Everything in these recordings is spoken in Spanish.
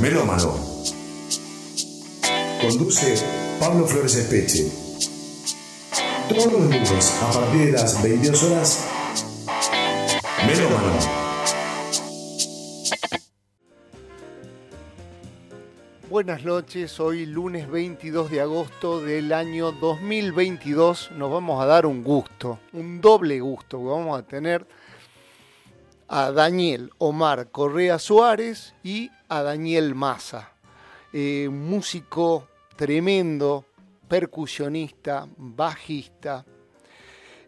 Melómano. Conduce Pablo Flores Espeche. Todos los lunes a partir de las 22 horas. Melómano. Buenas noches, hoy lunes 22 de agosto del año 2022 nos vamos a dar un gusto, un doble gusto vamos a tener a Daniel Omar Correa Suárez y a Daniel Massa, eh, músico tremendo, percusionista, bajista,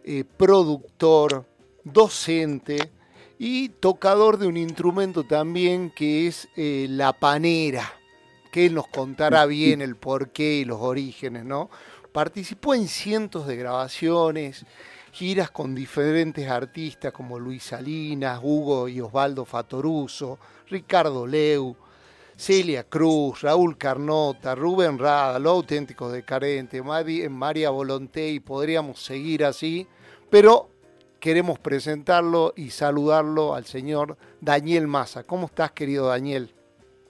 eh, productor, docente y tocador de un instrumento también que es eh, la panera, que él nos contará bien el porqué y los orígenes, ¿no? Participó en cientos de grabaciones, giras con diferentes artistas como Luis Salinas, Hugo y Osvaldo Fatoruso, Ricardo Leu, Celia Cruz, Raúl Carnota, Rubén Rada, Los Auténticos de Carente, María Volonté y podríamos seguir así, pero queremos presentarlo y saludarlo al señor Daniel Massa. ¿Cómo estás, querido Daniel?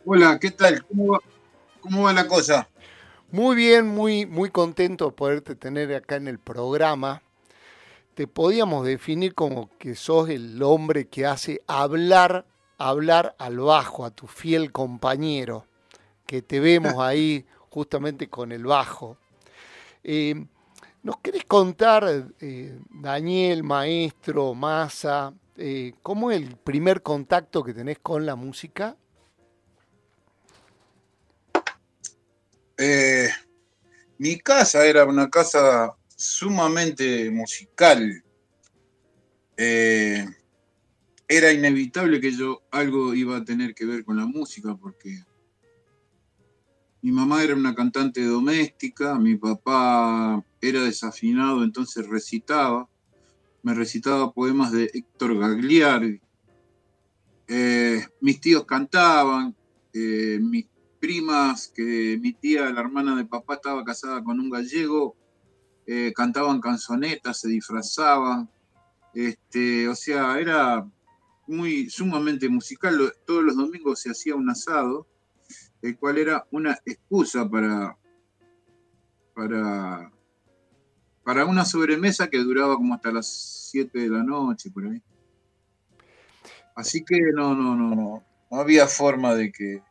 Hola, ¿qué tal? ¿Cómo va, la cosa? Muy bien, muy, muy contento de poderte tener acá en el programa te podíamos definir como que sos el hombre que hace hablar, hablar al bajo, a tu fiel compañero, que te vemos ahí justamente con el bajo. Eh, ¿Nos querés contar, eh, Daniel, maestro, Massa, eh, cómo es el primer contacto que tenés con la música? mi casa era una casa sumamente musical. Eh, era inevitable que yo algo iba a tener que ver con la música porque mi mamá era una cantante doméstica, mi papá era desafinado, entonces recitaba, me recitaba poemas de Héctor Gagliardi, eh, mis tíos cantaban, eh, mis primas, que mi tía, la hermana de papá, estaba casada con un gallego, eh, cantaban canzonetas, se disfrazaban, este, o sea, era muy sumamente musical. Todos los domingos se hacía un asado, el cual era una excusa para, para, para una sobremesa que duraba como hasta las 7 de la noche, por ahí. Así que no, no, no, no, no había forma de que,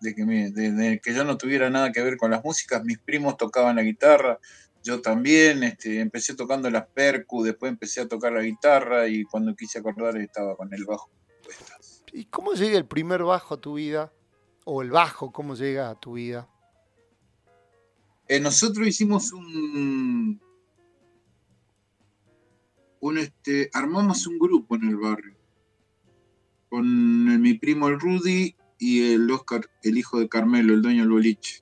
de que, de que yo no tuviera nada que ver con las músicas. Mis primos tocaban la guitarra, yo también este, empecé tocando las percu, después empecé a tocar la guitarra y cuando quise acordar estaba con el bajo. ¿Y cómo llega el primer bajo a tu vida? ¿O el bajo, cómo llega a tu vida? Eh, nosotros hicimos un, un este, armamos un grupo en el barrio con mi primo el Rudy y el Oscar, el hijo de Carmelo, el dueño del boliche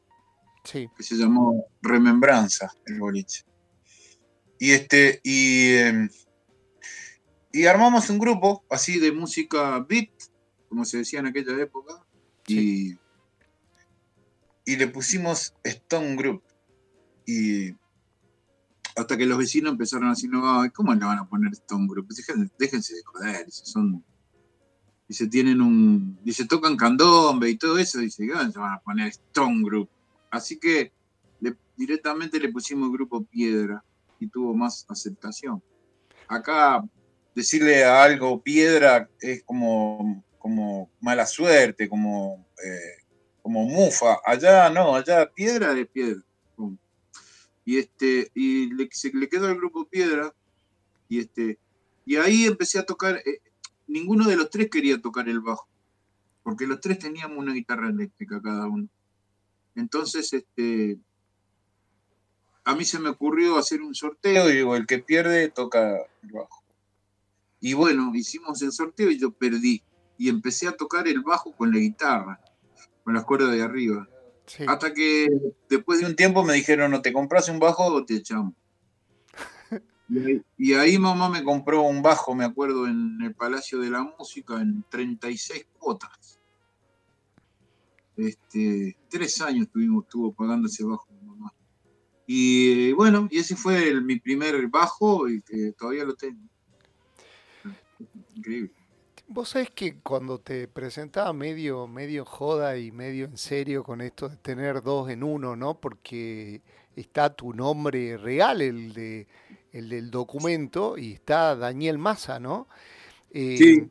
que se llamó Remembranza, el boliche. Y este, y, em, y armamos un grupo así de música beat, como se decía en aquella época, y, y le pusimos Stone Group. Y hasta que los vecinos empezaron a decir, no, ¿cómo le van a poner Stone Group? Déjense, de joder, son y se tienen un, y se tocan candombe y todo eso, dice, ¿qué van a poner Stone Group? Así que directamente le pusimos grupo Piedra y tuvo más aceptación. Acá decirle a algo piedra es como, como mala suerte, como, eh, como mufa. Allá no, allá piedra es piedra. Y este, y le, se, le quedó el grupo piedra, y este, y ahí empecé a tocar, eh, ninguno de los tres quería tocar el bajo, porque los tres teníamos una guitarra eléctrica cada uno. Entonces, este, a mí se me ocurrió hacer un sorteo y digo, el que pierde toca el bajo. Y bueno, hicimos el sorteo y yo perdí. Y empecé a tocar el bajo con la guitarra, con las cuerdas de arriba. Hasta que después de un tiempo me dijeron, no te compras un bajo o te echamos. y, ahí, mamá me compró un bajo, me acuerdo, en el Palacio de la Música, en 36 cuotas. Este, tres años tuvimos, estuvo pagando ese bajo mamá. Y bueno, y ese fue mi primer bajo y que todavía lo tengo. Increíble. Vos sabés que cuando te presentaba medio, medio joda y medio en serio con esto de tener dos en uno, ¿no? Porque está tu nombre real, el, de, el del documento, y está Daniel Massa, ¿no? Eh, sí.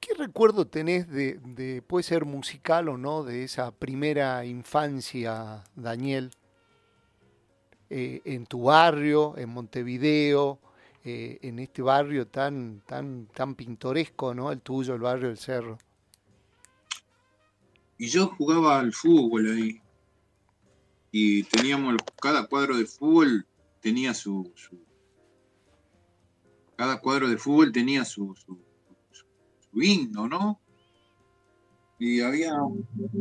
¿Qué, recuerdo tenés de, puede ser musical o no, de esa primera infancia, Daniel? Eh, en tu barrio, en Montevideo, eh, en este barrio tan, tan, tan pintoresco, ¿no? El tuyo, el barrio del Cerro. Y yo jugaba al fútbol ahí. Y teníamos, cada cuadro de fútbol tenía su, cada cuadro de fútbol tenía su, su, himno, ¿no? Y había,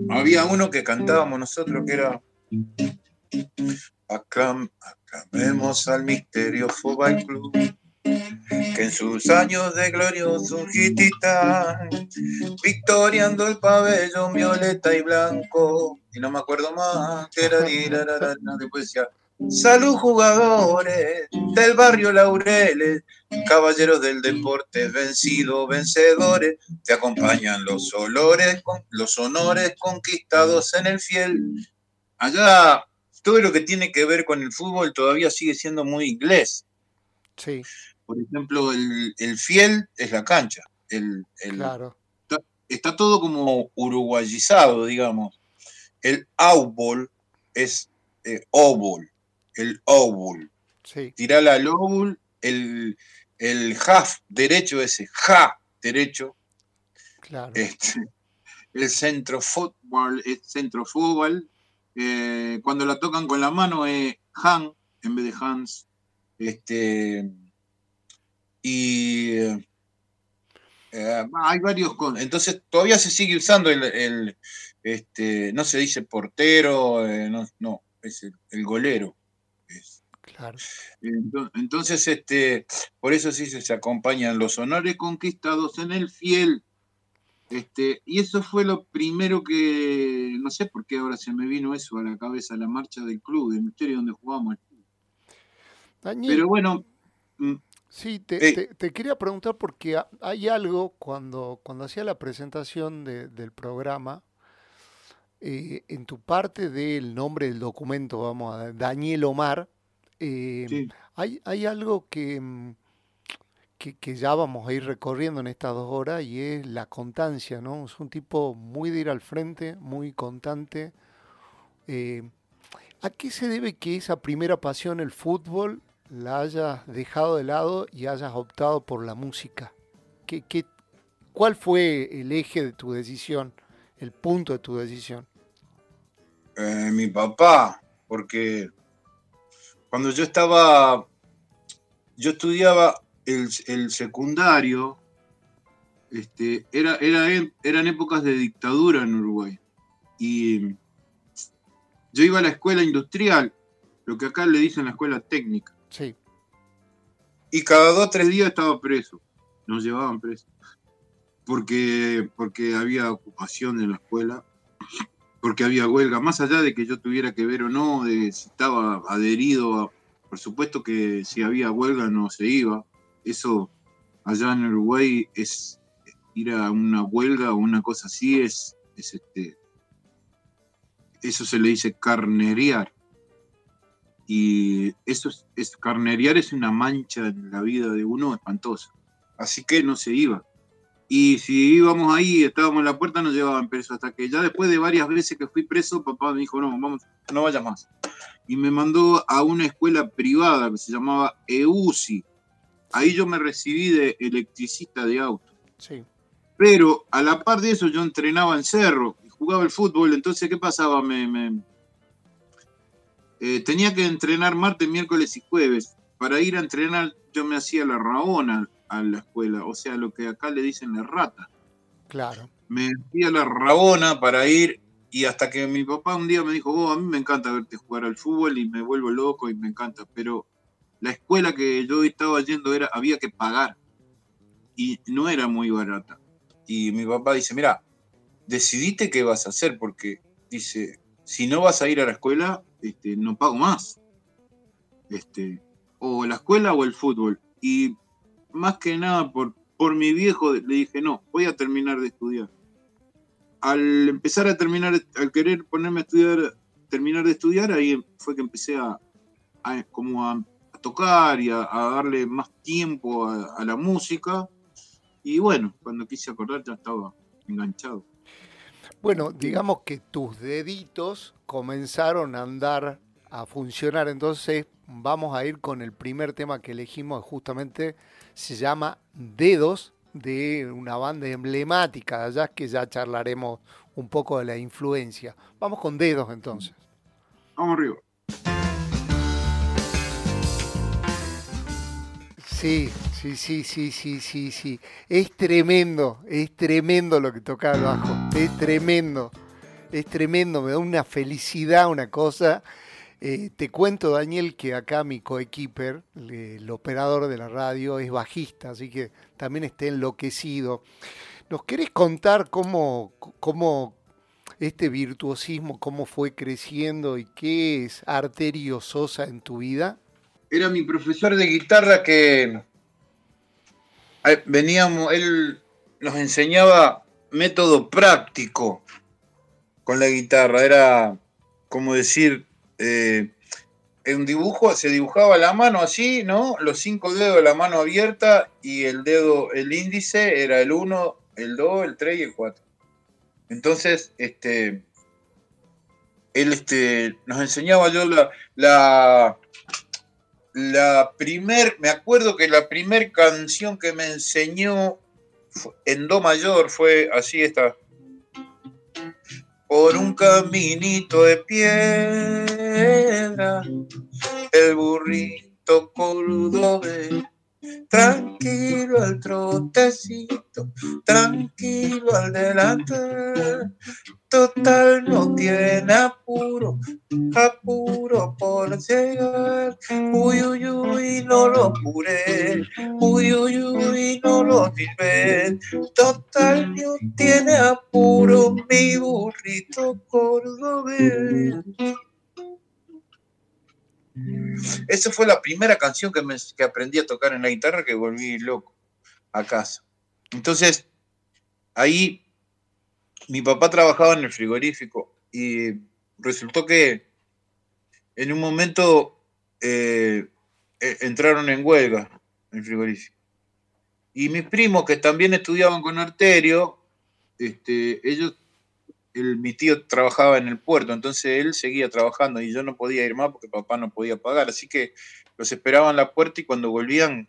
había uno que cantábamos nosotros que era aclamemos al misterio Fútbol Club, que en sus años de glorioso gititán, victoriando el pabellón violeta y blanco, y no me acuerdo más, que era después decía, salud jugadores del barrio Laureles, caballeros del deporte, vencidos, vencedores, te acompañan los olores, los honores conquistados en el fiel. Allá todo lo que tiene que ver con el fútbol todavía sigue siendo muy inglés. Sí. Por ejemplo, el, fiel es la cancha. El, claro. Está, todo como uruguayizado, digamos. El outball es eh, el oval. Sí. Tirala al oval, el, el half derecho ese, ja derecho. Claro. Este, el centro fútbol es centro fútbol eh, cuando la tocan con la mano es Han en vez de Hans. Este, y eh, hay varios. Entonces todavía se sigue usando el, este, no se dice portero, eh, no, no, es el, golero. Claro. Entonces, este, por eso sí se acompañan los honores conquistados en el fiel este, y eso fue lo primero que, no sé por qué ahora se me vino eso a la cabeza, la marcha del club, del misterio donde jugamos. Pero bueno. Mm, sí, te, quería preguntar porque hay algo cuando, cuando hacía la presentación del programa, eh, en tu parte del nombre del documento, vamos a Daniel Omar, eh, hay, hay algo que mm, que, ya vamos a ir recorriendo en estas dos horas y es la constancia, ¿no? Es un tipo muy de ir al frente, muy constante. Eh, ¿A qué se debe que esa primera pasión, el fútbol, la hayas dejado de lado y hayas optado por la música? ¿Qué, qué, cuál fue el eje de tu decisión, el punto de tu decisión? Eh, mi papá, porque cuando yo estaba, yo estudiaba el, secundario este, era, era, eran épocas de dictadura en Uruguay. Y yo iba a la escuela industrial, lo que acá le dicen la escuela técnica. Sí. Y cada dos o tres días estaba preso. Nos llevaban preso. Porque, porque había ocupación en la escuela, porque había huelga. Más allá de que yo tuviera que ver o no, de si estaba adherido a. Por supuesto que si había huelga no se iba eso allá en Uruguay es ir a una huelga o una cosa así, es, este, eso se le dice carneriar. Y eso es, carneriar es una mancha en la vida de uno espantosa. Así que no se iba. Y si íbamos ahí, estábamos en la puerta, nos llevaban preso. Hasta que ya después de varias veces que fui preso, papá me dijo, no, vamos, no vaya más. Y me mandó a una escuela privada que se llamaba EUSI, Ahí yo me recibí de electricista de auto. Sí. Pero a la par de eso yo entrenaba en cerro y jugaba el fútbol. Entonces, ¿qué pasaba? Me, eh, tenía que entrenar martes, miércoles y jueves. Para ir a entrenar yo me hacía la rabona a la escuela, o sea, lo que acá le dicen la rata. Claro. Me hacía la rabona para ir y hasta que mi papá un día me dijo, oh, a mí me encanta verte jugar al fútbol y me vuelvo loco y me encanta, pero la escuela que yo estaba yendo era, había que pagar y no era muy barata. Y mi papá dice, mira, decidiste qué vas a hacer porque dice, si no vas a ir a la escuela, este, no pago más. Este, o la escuela o el fútbol. Y más que nada por, por mi viejo le dije, no, voy a terminar de estudiar. Al empezar a terminar, al querer ponerme a estudiar, terminar de estudiar, ahí fue que empecé a, como a, tocar y a, darle más tiempo a, la música. Y bueno, cuando quise acordar ya estaba enganchado. Bueno, digamos que tus deditos comenzaron a andar, a funcionar, entonces vamos a ir con el primer tema que elegimos, justamente se llama Dedos, de una banda emblemática de allá, que ya charlaremos un poco de la influencia. Vamos con Dedos entonces. Vamos arriba. Sí, sí, sí, sí, sí, sí, sí. Es tremendo, es tremendo lo que toca el bajo. Es tremendo, es tremendo. Me da una felicidad, una cosa. Eh, te cuento, Daniel, que acá mi coequiper, el operador de la radio, es bajista, así que también está enloquecido. ¿Nos querés contar cómo, cómo este virtuosismo, cómo fue creciendo y qué es Arterio Sosa en tu vida? era mi profesor de guitarra que eh, veníamos, él nos enseñaba método práctico con la guitarra. Era como decir, eh, en dibujo se dibujaba la mano así, ¿no? Los cinco dedos de la mano abierta y el dedo, el índice era el 1, el 2, el 3 y el 4. Entonces, este, él este, nos enseñaba yo la la primer, me acuerdo que la primer canción que me enseñó en do mayor fue así esta. Por un caminito de el burrito ve tranquilo al trotecito, tranquilo al delante, total no tiene apuro, apuro por llegar, uy uy uy no lo apuré, uy uy uy no lo diré, total no tiene apuro mi burrito cordobés. Esa fue la primera canción que, me, aprendí a tocar en la guitarra que volví loco a casa. Entonces, ahí mi papá trabajaba en el frigorífico y resultó que en un momento eh, e, entraron en huelga en el frigorífico. Y mis primos, que también estudiaban con Arterio, este, ellos mi tío trabajaba en el puerto, entonces él seguía trabajando y yo no podía ir más porque papá no podía pagar, así que los esperaban en la puerta y cuando volvían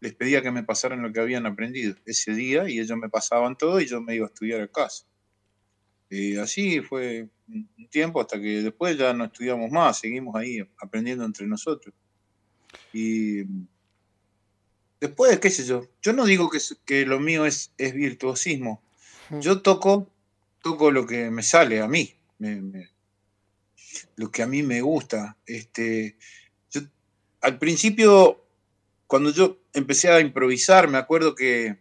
les pedía que me pasaran lo que habían aprendido ese día y ellos me pasaban todo y yo me iba a estudiar a casa. Y así fue un tiempo hasta que después ya no estudiamos más, seguimos ahí aprendiendo entre nosotros. Y después, qué sé yo, yo no digo que, que lo mío es, es virtuosismo, yo toco lo que me sale a mí, lo que a mí me gusta. Este, al principio, cuando yo empecé a improvisar, me acuerdo que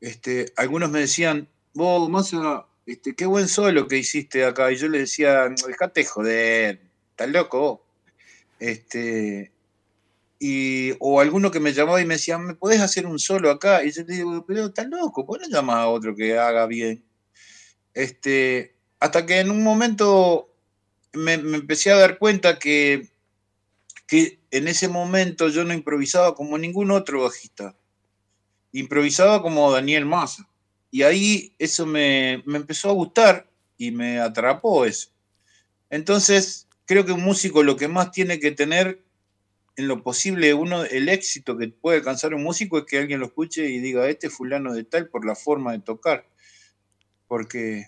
este, algunos me decían, vos, Massa, este, qué buen solo que hiciste acá. Y yo le decía, dejate joder, estás loco. Este, y, o alguno que me llamaba y me decía, ¿me podés hacer un solo acá? Y yo le digo, pero estás loco, ¿por qué no a otro que haga bien? Este, hasta que en un momento me, empecé a dar cuenta que, que en ese momento yo no improvisaba como ningún otro bajista. Improvisaba como Daniel Massa. Y ahí eso me, me empezó a gustar y me atrapó eso. Entonces, creo que un músico lo que más tiene que tener en lo posible uno el éxito que puede alcanzar un músico es que alguien lo escuche y diga este fulano de tal por la forma de tocar porque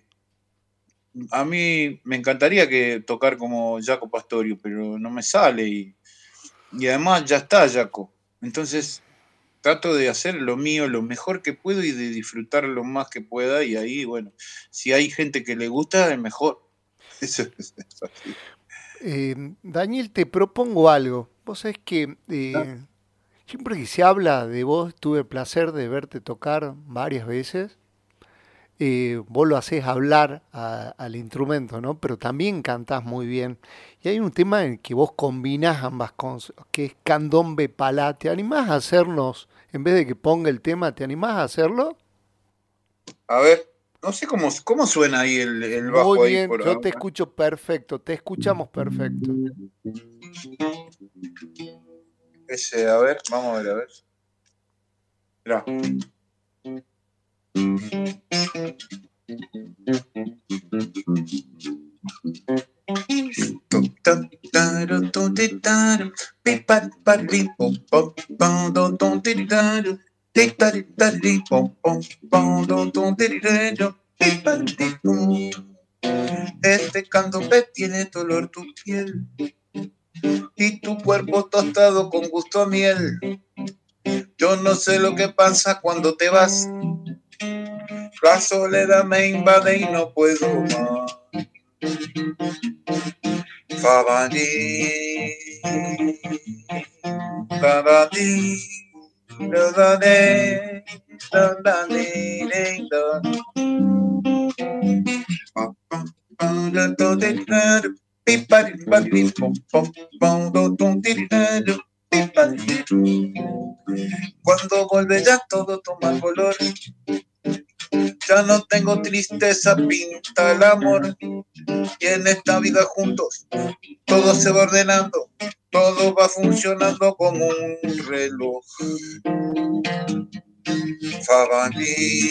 a mí me encantaría que tocar como Jaco Pastorio pero no me sale y, y además ya está Jaco. Entonces trato de hacer lo mío lo mejor que puedo y de disfrutar lo más que pueda y ahí bueno si hay gente que le gusta es mejor. Eso es, eh, Daniel te propongo algo Vos sabés que eh, siempre que se habla de vos, tuve el placer de verte tocar varias veces. eh, vos lo haces hablar al instrumento, ¿no? Pero también cantás muy bien. Y hay un tema en que vos combinás ambas cosas, que es candombe palá. ¿Te animás a hacernos, en vez de que ponga el tema, ¿te animás a hacerlo? A ver, no sé cómo, cómo suena ahí el, el bajo. Muy bien, yo te escucho perfecto, te escuchamos perfecto. Ese, a ver, vamos a ver, a ver. Mirá. Este candombe tiene dolor tu piel y tu cuerpo tostado con gusto a miel. Yo no sé lo que pasa cuando te vas. La soledad me invade y no puedo más. Fabani, Fabani, Cuando vuelve ya todo toma color. Ya no tengo tristeza, pinta el amor. Y en esta vida juntos, todo se va ordenando, todo va funcionando como un reloj. Fabani,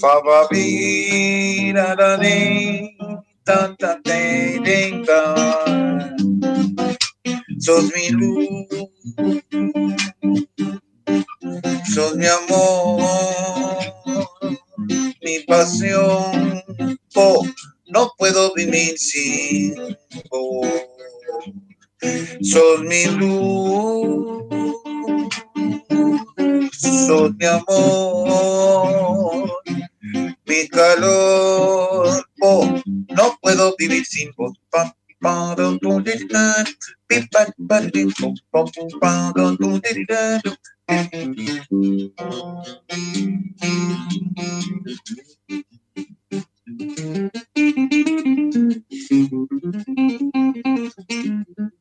Fababi, tanta sos mi luz, sos mi amor, mi pasión, oh, no puedo vivir sin vos, sos mi luz, sos mi amor, mi calor, oh, no puedo vivir sin vos, Thank you.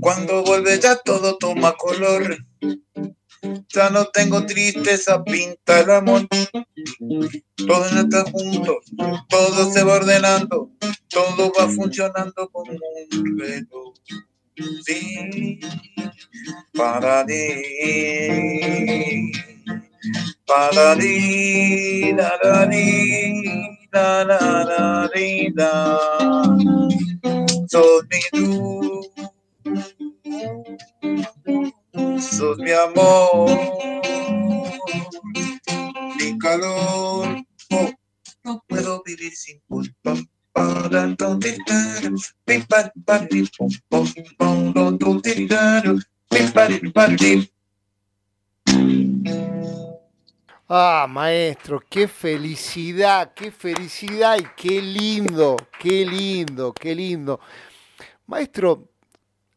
Cuando vuelve ya todo toma color. Ya no tengo tristeza, pinta el amor. Todo está juntos, todo se va ordenando, todo va funcionando como un reloj. Sí, para ti, para ti, la, la, la, la, Sos mi luz, sos mi amor, mi calor. No puedo vivir sin vos. Ah, maestro, qué felicidad, qué felicidad y qué lindo, qué lindo, qué lindo. Maestro,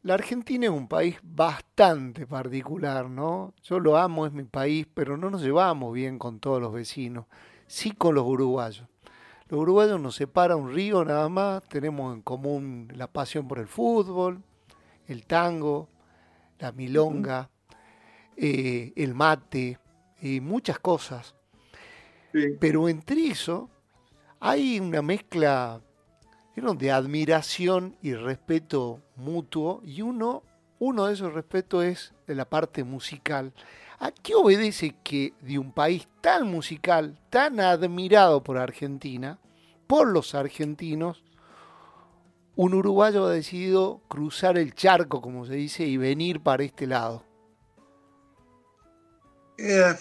la Argentina es un país bastante particular, ¿no? Yo lo amo, es mi país, pero no nos llevamos bien con todos los vecinos, sí con los uruguayos. Los uruguayos nos separa un río nada más, tenemos en común la pasión por el fútbol, el tango, la milonga, eh, el mate, y muchas cosas. Pero entre eso hay una mezcla de admiración y respeto mutuo y uno, uno de esos respetos es de la parte musical. ¿A qué obedece que de un país tan musical, tan admirado por Argentina, por los argentinos, un uruguayo ha decidido cruzar el charco, como se dice, y venir para este lado? Eh,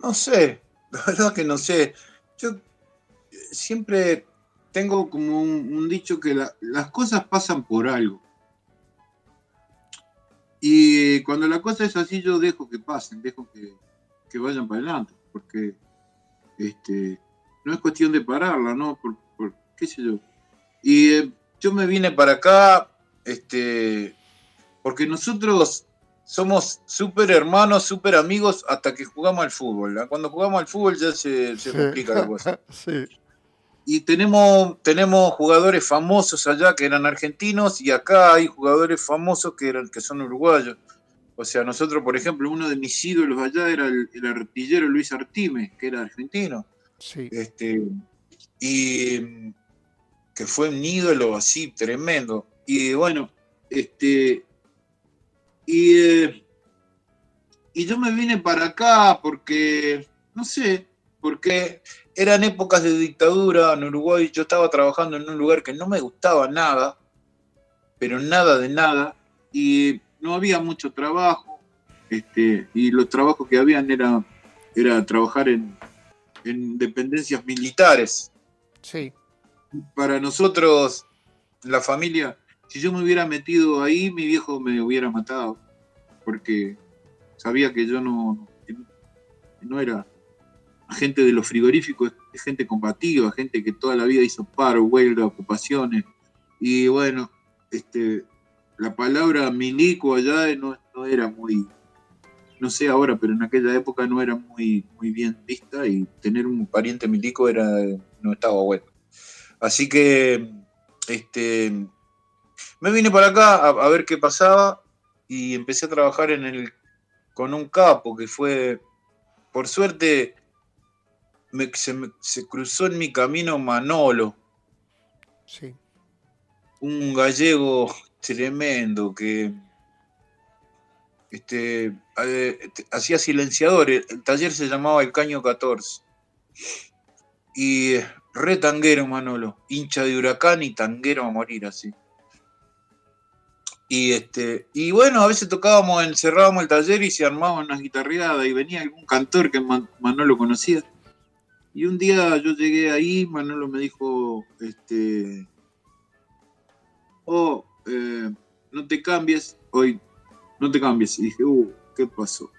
no sé, la verdad que no sé. Yo siempre tengo como un, dicho que las cosas pasan por algo. Y cuando la cosa es así, yo dejo que pasen, dejo que, vayan para adelante, porque este, no es cuestión de pararla, ¿no? Por, qué sé yo. Y eh, yo me vine para acá, este, porque nosotros somos súper hermanos, súper amigos hasta que jugamos al fútbol. Cuando jugamos al fútbol ya se, se complica la cosa. sí. Y tenemos, tenemos jugadores famosos allá que eran argentinos y acá hay jugadores famosos que, eran, que son uruguayos. O sea, nosotros, por ejemplo, uno de mis ídolos allá era el, artillero Luis Artime, que era argentino. Sí. Este, y que fue un ídolo así tremendo. Y bueno, este, y, eh, y yo me vine para acá porque, no sé, porque eran épocas de dictadura en Uruguay, yo estaba trabajando en un lugar que no me gustaba nada, pero nada de nada, y no había mucho trabajo, este, y los trabajos que habían era, era trabajar en, dependencias militares. Sí. Para nosotros, la familia, si yo me hubiera metido ahí, mi viejo me hubiera matado, porque sabía que yo no, no era gente de los frigoríficos gente combativa, gente que toda la vida hizo paro, huelga, ocupaciones. Y bueno, este, la palabra milico allá no, era muy, no sé ahora, pero en aquella época no era muy, muy bien vista y tener un pariente milico era, no estaba bueno. Así que este, me vine para acá a, a ver qué pasaba y empecé a trabajar en el, con un capo que fue, por suerte, se, cruzó en mi camino Manolo. Sí. Un gallego tremendo que este, eh, hacía silenciadores. El taller se llamaba El Caño 14. Y re tanguero Manolo, hincha de huracán y tanguero a morir así. Y este, y bueno, a veces tocábamos, encerrábamos el taller y se armaban unas guitarreadas y venía algún cantor que Manolo conocía y un día yo llegué ahí, Manolo me dijo, este, oh, eh, no te cambies, hoy no te cambies. Y dije, uh, ¿qué pasó?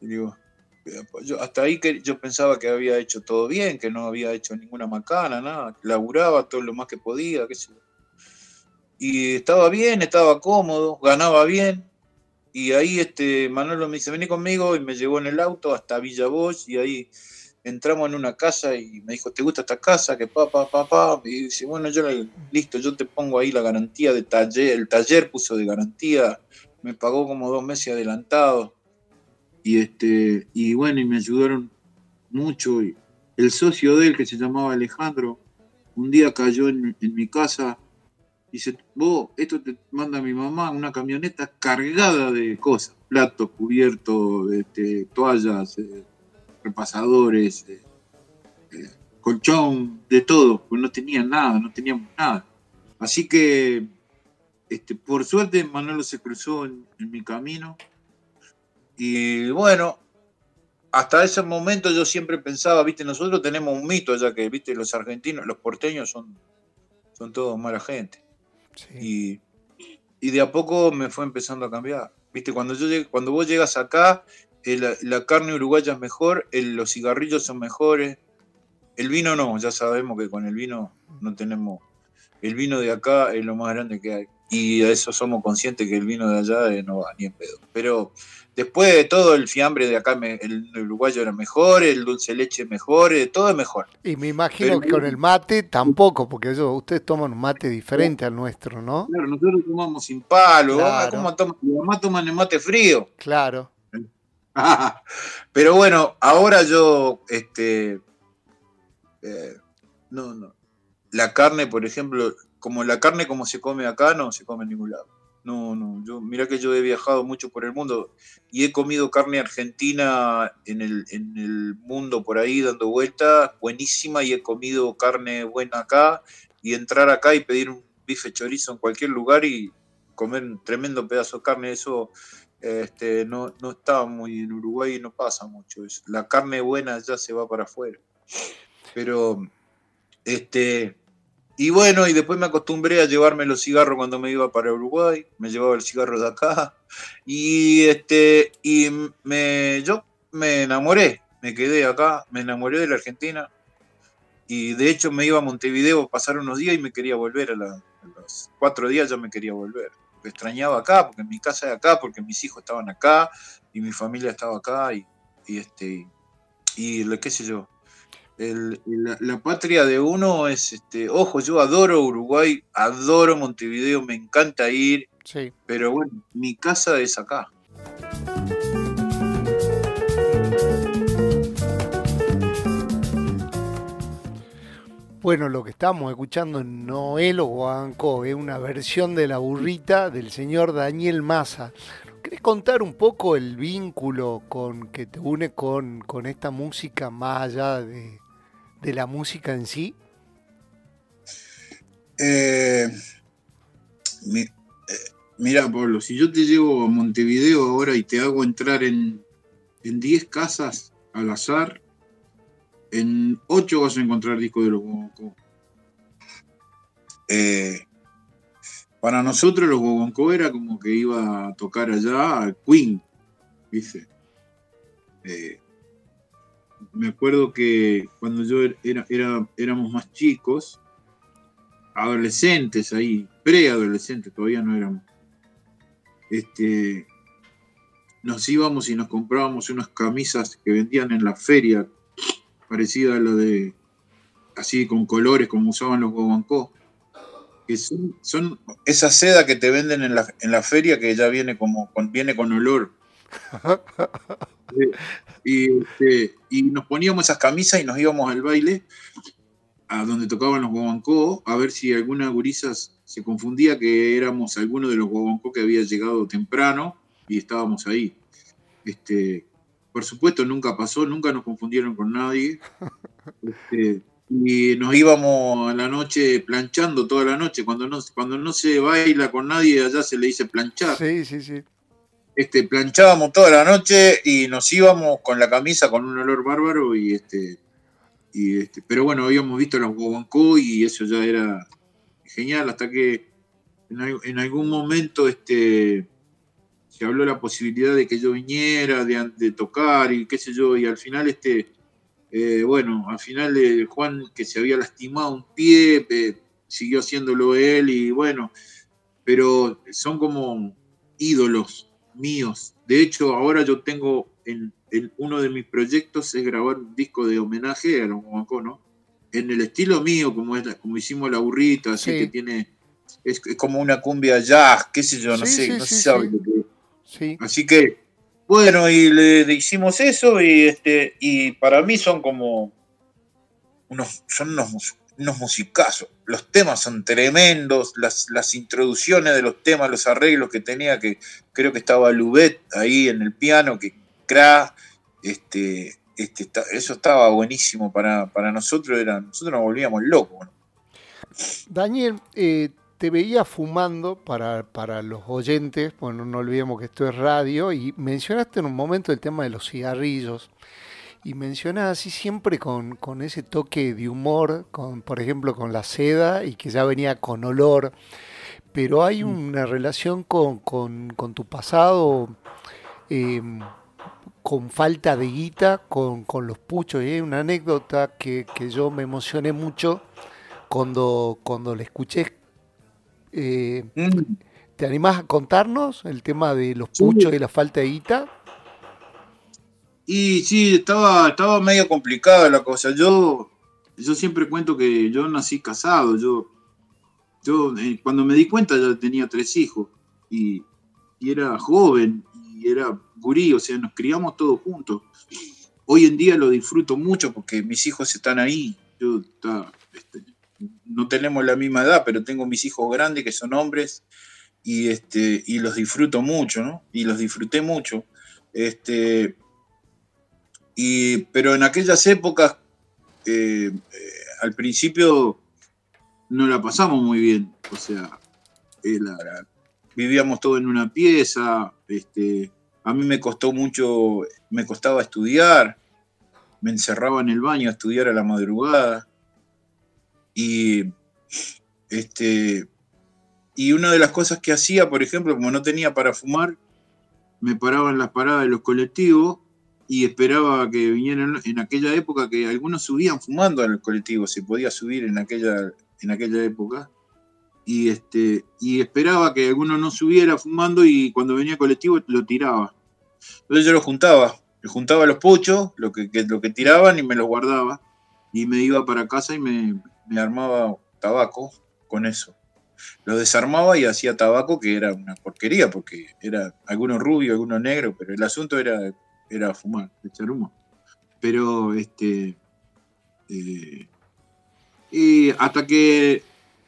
Y digo, yo, hasta ahí que yo pensaba que había hecho todo bien, que no había hecho ninguna macana, nada, laburaba todo lo más que podía, qué sé yo. Y estaba bien, estaba cómodo, ganaba bien. Y ahí este Manolo me dice, vení conmigo y me llevó en el auto hasta Villa Bosch y ahí entramos en una casa y me dijo, ¿te gusta esta casa? Que papá, papá, y dice, bueno, yo listo, yo te pongo ahí la garantía de taller, el taller puso de garantía, me pagó como dos meses adelantado. Y este, y bueno, y me ayudaron mucho. El socio de él, que se llamaba Alejandro, un día cayó en, mi casa dice, vos, esto te manda mi mamá, una camioneta cargada de cosas, platos, cubiertos, este, toallas, eh, repasadores, eh, eh, colchón, de todo, pues no tenían nada, no teníamos nada. Así que, este, por suerte, Manolo se cruzó en, mi camino. Y bueno, hasta ese momento yo siempre pensaba, viste, nosotros tenemos un mito, ya que, viste, los argentinos, los porteños son, son todos mala gente. Y, de a poco me fue empezando a cambiar. Viste, cuando, yo, cuando vos llegas acá la, carne uruguaya es mejor, los cigarrillos son mejores, el vino no, ya sabemos que con el vino no tenemos, el vino de acá es lo más grande que hay. Y a eso somos conscientes que el vino de allá eh, no va ni en pedo. Pero después de todo, el fiambre de acá, el, uruguayo era mejor, el dulce leche mejor, eh, todo es mejor. Y me imagino que con el mate tampoco, porque eso, ustedes toman un mate diferente al nuestro, ¿no? Claro, nosotros tomamos sin palo, ¿cómo toman? Los toman el mate frío. Claro. Pero bueno, ahora yo, este, eh, no, no. La carne, por ejemplo, como la carne como se come acá, no se come en ningún lado. No, no, yo, mira que yo he viajado mucho por el mundo y he comido carne argentina en el, en el mundo por ahí dando vueltas, buenísima, y he comido carne buena acá, y entrar acá y pedir un bife chorizo en cualquier lugar y comer un tremendo pedazo de carne, eso este, no, no está muy en Uruguay no pasa mucho. La carne buena ya se va para afuera. Pero, este, y bueno, y después me acostumbré a llevarme los cigarros cuando me iba para Uruguay, me llevaba el cigarro de acá, y este, y me, yo me enamoré, me quedé acá, me enamoré de la Argentina, y de hecho me iba a Montevideo, pasar unos días y me quería volver a, los cuatro días ya me quería volver. Extrañaba acá, porque mi casa es acá, porque mis hijos estaban acá, y mi familia estaba acá, y, y este, y qué sé yo, la, patria de uno es, este, ojo, yo adoro Uruguay, adoro Montevideo, me encanta ir, sí. pero bueno, mi casa es acá. Bueno, lo que estamos escuchando en Noel o es una versión de la burrita del señor Daniel Massa. ¿Querés contar un poco el vínculo con, que te une con, con esta música más allá de, de la música en sí? Eh, eh, mira, Pablo, si yo te llevo a Montevideo ahora y te hago entrar en 10 casas al azar, en 8 vas a encontrar discos de los Gogonco. Eh, para nosotros los Gogonco era como que iba a tocar allá a Queen, dice me acuerdo que cuando yo era, era, éramos más chicos, adolescentes ahí, preadolescentes, todavía no éramos, este, nos íbamos y nos comprábamos unas camisas que vendían en la feria, parecida a la de, así con colores como usaban los Gobancó, que son, son, esa seda que te venden en la, en la feria que ya viene como con, viene con olor. Este, y, nos poníamos esas camisas y nos íbamos al baile, a donde tocaban los guaguancó, a ver si alguna gurisa se confundía que éramos alguno de los guaguancó que había llegado temprano y estábamos ahí. Este, por supuesto, nunca pasó, nunca nos confundieron con nadie. Este, y nos íbamos a la noche planchando toda la noche. Cuando no, cuando no se baila con nadie, allá se le dice planchar. Sí, sí, sí este, planchábamos toda la noche y nos íbamos con la camisa con un olor bárbaro y este, y este pero bueno, habíamos visto los Gobancó y eso ya era genial hasta que en, algún momento este, se habló la posibilidad de que yo viniera, de, tocar y qué sé yo, y al final este, eh, bueno, al final eh, Juan que se había lastimado un pie, eh, siguió haciéndolo él y bueno, pero son como ídolos míos. De hecho, ahora yo tengo en, uno de mis proyectos es grabar un disco de homenaje a los Guancó, ¿no? En el estilo mío, como, es, como hicimos la burrita, así que tiene. Es, como una cumbia jazz, qué sé yo, no sé, no se sabe Así que, bueno, y le, hicimos eso y este y para mí son como unos, son unos unos musicazos. Los temas son tremendos, las, las, introducciones de los temas, los arreglos que tenía, que creo que estaba Lubet ahí en el piano, que cra, este, este, eso estaba buenísimo para, para nosotros, era, nosotros nos volvíamos locos. Daniel, eh, te veía fumando para, para los oyentes, bueno, no olvidemos que esto es radio, y mencionaste en un momento el tema de los cigarrillos y mencionas así siempre con, ese toque de humor, con, por ejemplo con la seda y que ya venía con olor, pero hay mm. una relación con, tu pasado, em, con falta de guita, con, los puchos. Y hay una anécdota que, yo me emocioné mucho cuando, cuando la escuché. Eh, mm. ¿Te animás a contarnos el tema de los puchos y la falta de guita? Y sí, estaba, estaba medio complicada la cosa. Yo, yo siempre cuento que yo nací casado. Yo, yo eh, cuando me di cuenta ya tenía tres hijos y, era joven y era gurí, o sea, nos criamos todos juntos. Hoy en día lo disfruto mucho porque mis hijos están ahí. Yo este, no tenemos la misma edad, pero tengo mis hijos grandes que son hombres y, este, y los disfruto mucho, ¿no? Y los disfruté mucho. Este, y, pero en aquellas épocas, eh, eh, al principio no la pasamos muy bien, o sea, vivíamos todos en una pieza, este, a mí me costó mucho, me costaba estudiar, me encerraba en el baño a estudiar a la madrugada. Y, este, y una de las cosas que hacía, por ejemplo, como no tenía para fumar, me paraba en las paradas de los colectivos y esperaba que vinieran en aquella época que algunos subían fumando al colectivo, se podía subir en aquella, en aquella época. Y, este, y esperaba que alguno no subiera fumando y cuando venía colectivo lo tiraba. Entonces yo lo juntaba, le juntaba los puchos, lo que, lo que tiraban y me los guardaba. Y me iba para casa y me, armaba tabaco con eso. Lo desarmaba y hacía tabaco, que era una porquería, porque era algunos rubio, algunos negro, pero el asunto era, era fumar, echar humo. Pero este. Eh, y hasta que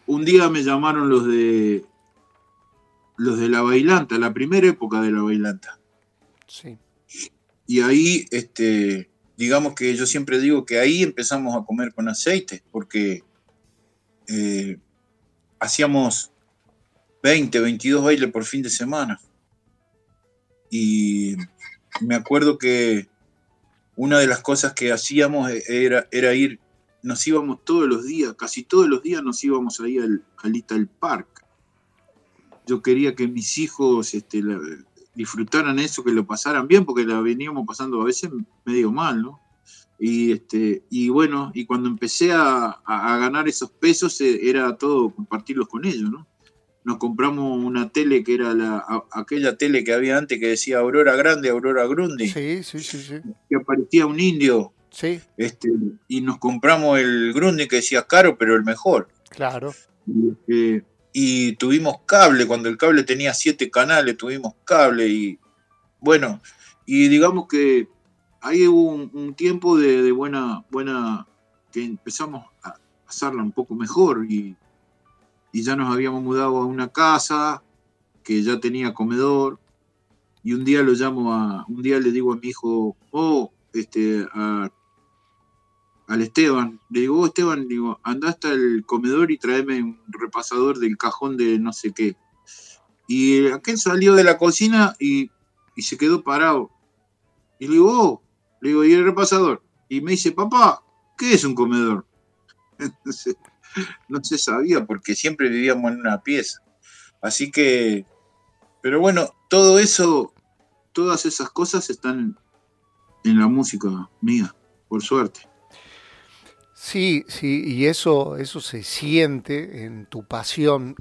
un día me llamaron los de los de la bailanta, la primera época de la bailanta. Sí. Y ahí, este, digamos que yo siempre digo que ahí empezamos a comer con aceite, porque eh, hacíamos 20, 22 bailes por fin de semana. Y me acuerdo que una de las cosas que hacíamos era, ir, nos íbamos todos los días, casi todos los días nos íbamos ahí al, al Little Park. Yo quería que mis hijos este, disfrutaran eso, que lo pasaran bien, porque la veníamos pasando a veces medio mal, ¿no? Y, este, y bueno, y cuando empecé a, ganar esos pesos eh, era todo compartirlos con ellos, ¿no? Nos compramos una tele que era la, aquella tele que había antes que decía Aurora Grande, Aurora Grundy. Sí, sí, sí, sí. Que aparecía un indio. Sí. Este, y nos compramos el Grundy que decía caro, pero el mejor. Claro. Y, este, y tuvimos cable, cuando el cable tenía siete canales, tuvimos cable y bueno, y digamos que ahí hubo un, tiempo de, buena, buena, que empezamos a hacerla un poco mejor y, y, ya nos habíamos mudado a una casa que ya tenía comedor y un día lo llamo a, un día le digo a mi hijo, oh, este, a al Esteban. Le digo, oh, Esteban, digo, anda hasta el comedor y tráeme un repasador del cajón de no sé qué. Y aquel salió de la cocina y, se quedó parado. Y le digo, oh, le digo, ¿y el repasador? Y me dice, papá, ¿qué es un comedor? no se sabía porque siempre vivíamos en una pieza. Así que, pero bueno, todo eso, todas esas cosas están en la música mía, por suerte. Sí, sí, y eso, eso se siente en tu pasión.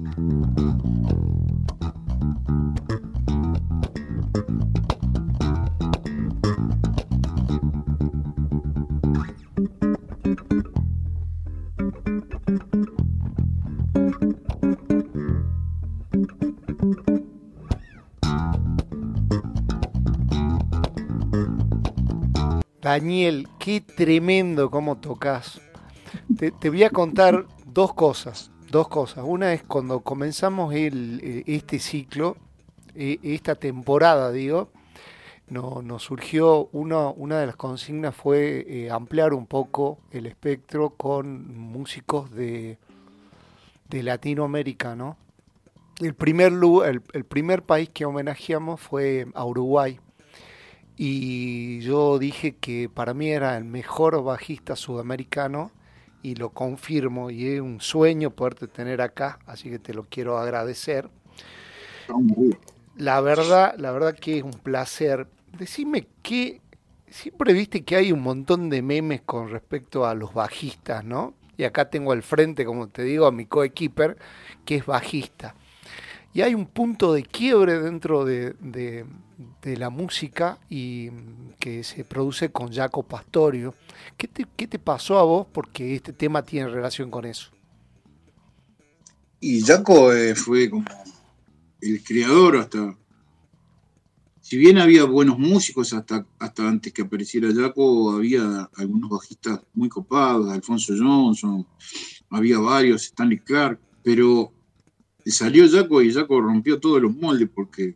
Daniel, qué tremendo cómo tocas. Te, voy a contar dos cosas. Dos cosas. Una es cuando comenzamos eh, este ciclo, eh, esta temporada, digo, no, nos surgió una de las consignas fue eh, ampliar un poco el espectro con músicos de, de Latinoamérica, ¿no? El primer, el, el primer país que homenajeamos fue a Uruguay. Y yo dije que para mí era el mejor bajista sudamericano y lo confirmo y es un sueño poderte tener acá, así que te lo quiero agradecer. La verdad, la verdad que es un placer. Decime que siempre viste que hay un montón de memes con respecto a los bajistas, ¿no? Y acá tengo al frente, como te digo, a mi coequiper, que es bajista. Y hay un punto de quiebre dentro de, de la música y que se produce con Jaco Pastorio. ¿Qué te, ¿Qué te pasó a vos? Porque este tema tiene relación con eso. Y Jaco eh, fue como el creador hasta... Si bien había buenos músicos hasta, hasta antes que apareciera Jaco, había algunos bajistas muy copados, Alfonso Johnson, había varios, Stanley Clark, pero salió Jaco y Jaco rompió todos los moldes porque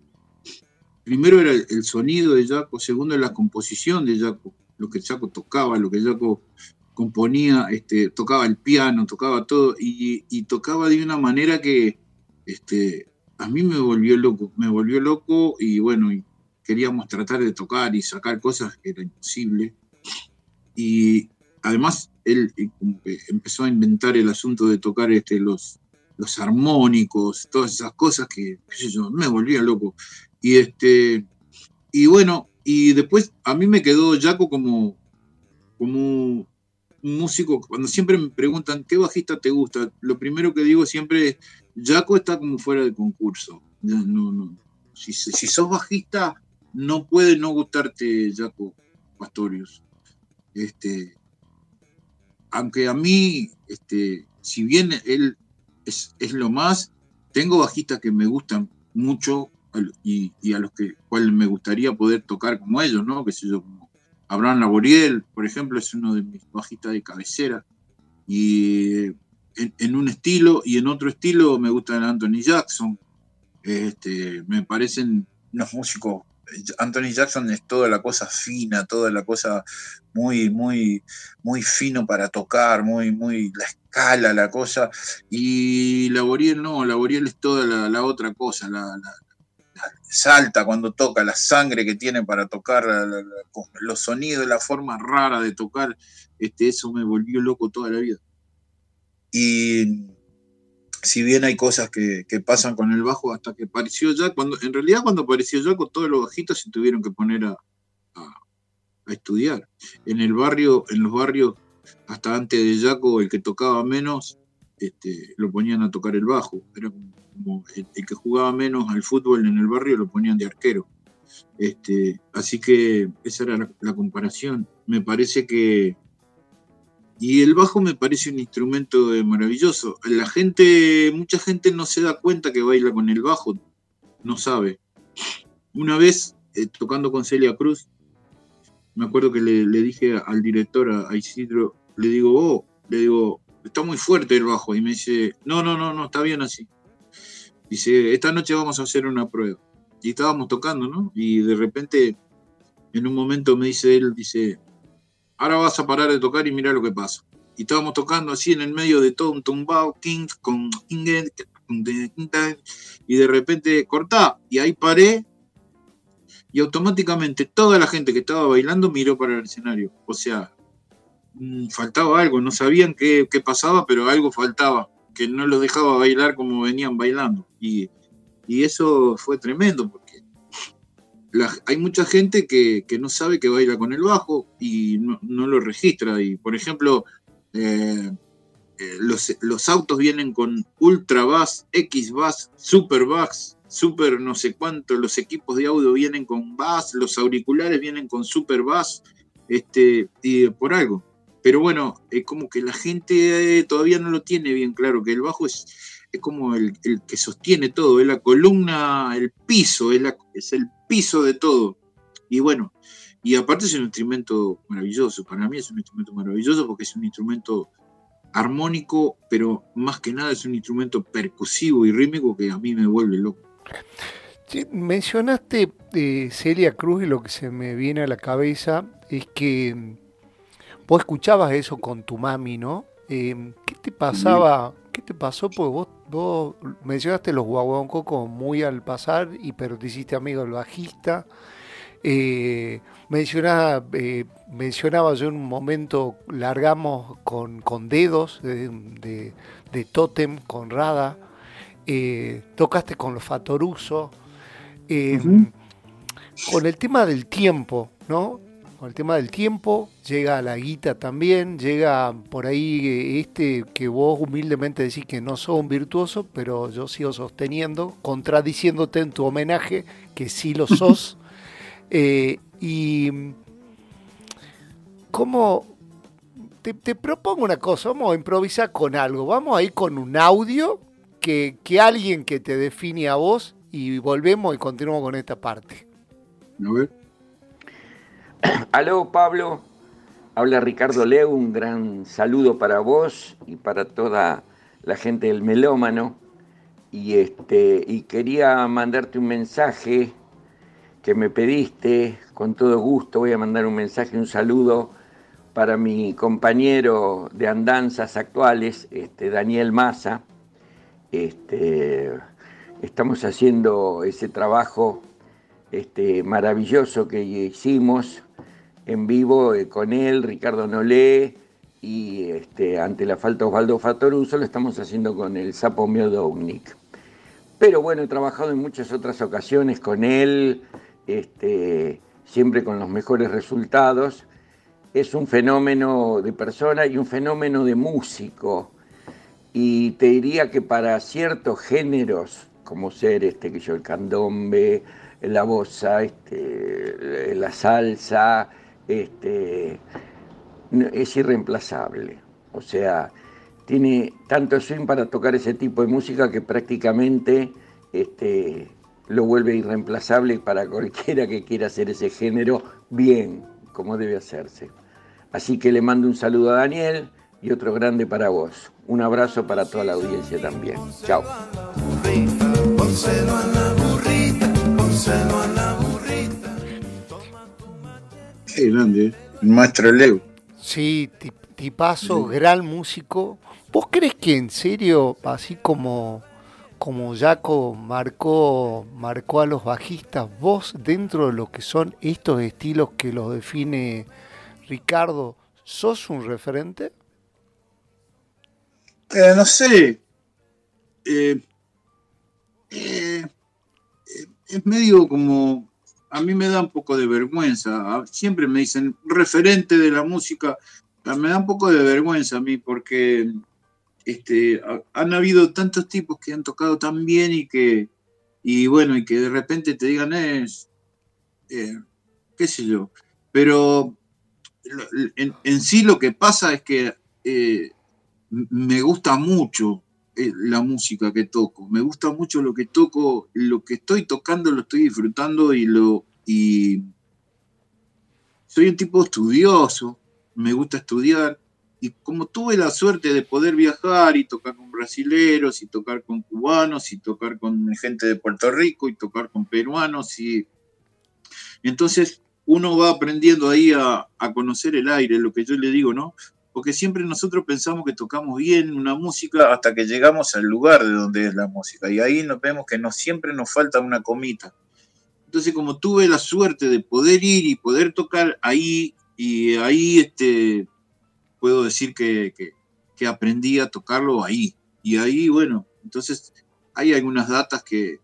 primero era el, sonido de Jaco, segundo era la composición de Jaco, lo que Jaco tocaba, lo que Jaco componía, este, tocaba el piano, tocaba todo y, tocaba de una manera que este, a mí me volvió loco, me volvió loco y bueno, queríamos tratar de tocar y sacar cosas que era imposible. Y además él empezó a inventar el asunto de tocar este, los, los armónicos, todas esas cosas que, yo, me volvía loco. Y este, y bueno, y después a mí me quedó Jaco como, como un músico, cuando siempre me preguntan qué bajista te gusta, lo primero que digo siempre es, Jaco está como fuera de concurso. No, no. Si, si sos bajista, no puede no gustarte Jaco Pastorius. Este, aunque a mí, este, si bien él es, lo más, tengo bajistas que me gustan mucho y, a los que cual me gustaría poder tocar como ellos, ¿no? Que sé yo, como Abraham Laboriel, por ejemplo, es uno de mis bajistas de cabecera. Y en, un estilo y en otro estilo me gusta Anthony Jackson. Este, me parecen unos músicos Anthony Jackson es toda la cosa fina, toda la cosa muy, muy, muy fino para tocar, muy, muy, la escala, la cosa. Y Laboriel no, Laboriel es toda la, otra cosa, la, salta cuando toca, la sangre que tiene para tocar, los sonidos, la forma rara de tocar, este, eso me volvió loco toda la vida. Y si bien hay cosas que, pasan con el bajo hasta que apareció ya, cuando, en realidad cuando apareció ya con todos los bajitos se tuvieron que poner a, estudiar. En el barrio, en los barrios, hasta antes de Jaco, el que tocaba menos, este, lo ponían a tocar el bajo. Era como, el, que jugaba menos al fútbol en el barrio lo ponían de arquero. Este, así que esa era la comparación. Me parece que y el bajo me parece un instrumento maravilloso. La gente, mucha gente no se da cuenta que baila con el bajo, no sabe. Una vez, eh, tocando con Celia Cruz, me acuerdo que le, dije al director, a, Isidro, le digo, oh, le digo, está muy fuerte el bajo. Y me dice, no, no, no, no, está bien así. Dice, esta noche vamos a hacer una prueba. Y estábamos tocando, ¿no? Y de repente, en un momento me dice él, dice, ahora vas a parar de tocar y mira lo que pasa. Y estábamos tocando así en el medio de todo un tumbao, King con y de repente cortá, y ahí paré, y automáticamente toda la gente que estaba bailando miró para el escenario. O sea, mm, faltaba algo, no sabían qué, qué pasaba, pero algo faltaba, que no los dejaba bailar como venían bailando. Y, y eso fue tremendo, hay mucha gente que, no sabe que baila con el bajo y no, lo registra. Y por ejemplo, eh, eh, los, autos vienen con ultra bass, X bass, super bass, super no sé cuánto, los equipos de audio vienen con bass, los auriculares vienen con super bass, este, y por algo. Pero bueno, es como que la gente eh, todavía no lo tiene bien claro, que el bajo es, como el, que sostiene todo, es la columna, el piso, es, es el piso de todo. Y bueno, y aparte es un instrumento maravilloso, para mí es un instrumento maravilloso porque es un instrumento armónico, pero más que nada es un instrumento percusivo y rítmico que a mí me vuelve loco. mencionaste eh, Celia Cruz y lo que se me viene a la cabeza es que vos escuchabas eso con tu mami, ¿no? Eh, ¿Qué te pasaba? ¿Qué te pasó? Pues vos, vos mencionaste los guaguancocos muy al pasar, y pero te hiciste amigo del bajista. Eh, mencionaba, eh, mencionaba yo en un momento, largamos con, dedos de, de, de Totem, con Rada, eh, tocaste con los Fatoruso, con el tema del tiempo, ¿no? Con el tema del tiempo, llega la guita también, llega por ahí eh, este que vos humildemente decís que no sos un virtuoso, pero yo sigo sosteniendo, contradiciéndote en tu homenaje que sí lo sos. Eh, y como te, propongo una cosa, vamos a improvisar con algo, vamos a ir con un audio que, que alguien que te define a vos y volvemos y continuamos con esta parte. A ver. Aló, Pablo. Habla Ricardo Leo, un gran saludo para vos y para toda la gente del melómano. y, este, y quería mandarte un mensaje que me pediste, con todo gusto voy a mandar un mensaje, un saludo para mi compañero de andanzas actuales, este, Daniel Massa. Este, estamos haciendo ese trabajo este, maravilloso que hicimos en vivo eh, con él, Ricardo Nolé, y este, ante la falta Osvaldo Fatoruso lo estamos haciendo con el Sapo Miodownik. Pero bueno, he trabajado en muchas otras ocasiones con él, este, siempre con los mejores resultados. Es un fenómeno de persona y un fenómeno de músico. Y te diría que para ciertos géneros, como ser este, que yo, el candombe, la bossa, este, la salsa, este, es irreemplazable. O sea, tiene tanto swing para tocar ese tipo de música que prácticamente este, lo vuelve irreemplazable para cualquiera que quiera hacer ese género bien, como debe hacerse. Así que le mando un saludo a Daniel y otro grande para vos. Un abrazo para toda la audiencia también. Chao. Qué grande, el maestro Leo. Sí, tipazo, gran músico. ¿Vos crees que en serio, así como, como Jaco marcó, marcó a los bajistas, vos dentro de lo que son estos estilos que los define Ricardo, sos un referente? Eh, no sé. Eh, eh, es medio como, a mí me da un poco de vergüenza, siempre me dicen referente de la música, me da un poco de vergüenza a mí porque este, han habido tantos tipos que han tocado tan bien y que, y bueno, y que de repente te digan es, eh, qué sé yo, pero en, sí lo que pasa es que eh, me gusta mucho la música que toco. Me gusta mucho lo que toco, lo que estoy tocando lo estoy disfrutando y lo y soy un tipo estudioso, me gusta estudiar y como tuve la suerte de poder viajar y tocar con brasileros y tocar con cubanos y tocar con gente de Puerto Rico y tocar con peruanos y entonces uno va aprendiendo ahí a, a conocer el aire, lo que yo le digo, ¿no? Porque siempre nosotros pensamos que tocamos bien una música hasta que llegamos al lugar de donde es la música y ahí nos vemos que no siempre nos falta una comita. Entonces, como tuve la suerte de poder ir y poder tocar ahí, y ahí este, puedo decir que, aprendí a tocarlo ahí. Y ahí, bueno, entonces hay algunas datas que,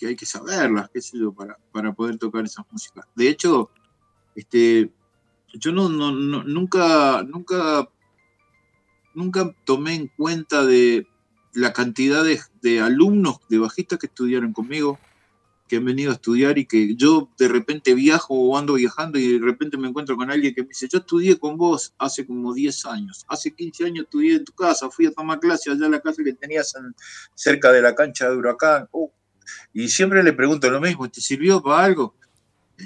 hay que saberlas, qué sé yo, para, para poder tocar esas músicas. De hecho, este, yo no, no, nunca, nunca, nunca tomé en cuenta de la cantidad de, alumnos, de bajistas que estudiaron conmigo, que han venido a estudiar y que yo de repente viajo o ando viajando y de repente me encuentro con alguien que me dice, yo estudié con vos hace como 10 años, hace 15 años estudié en tu casa, fui a tomar clase allá en la casa que tenías cerca de la cancha de Huracán. Oh, y siempre le pregunto lo mismo, ¿te sirvió para algo?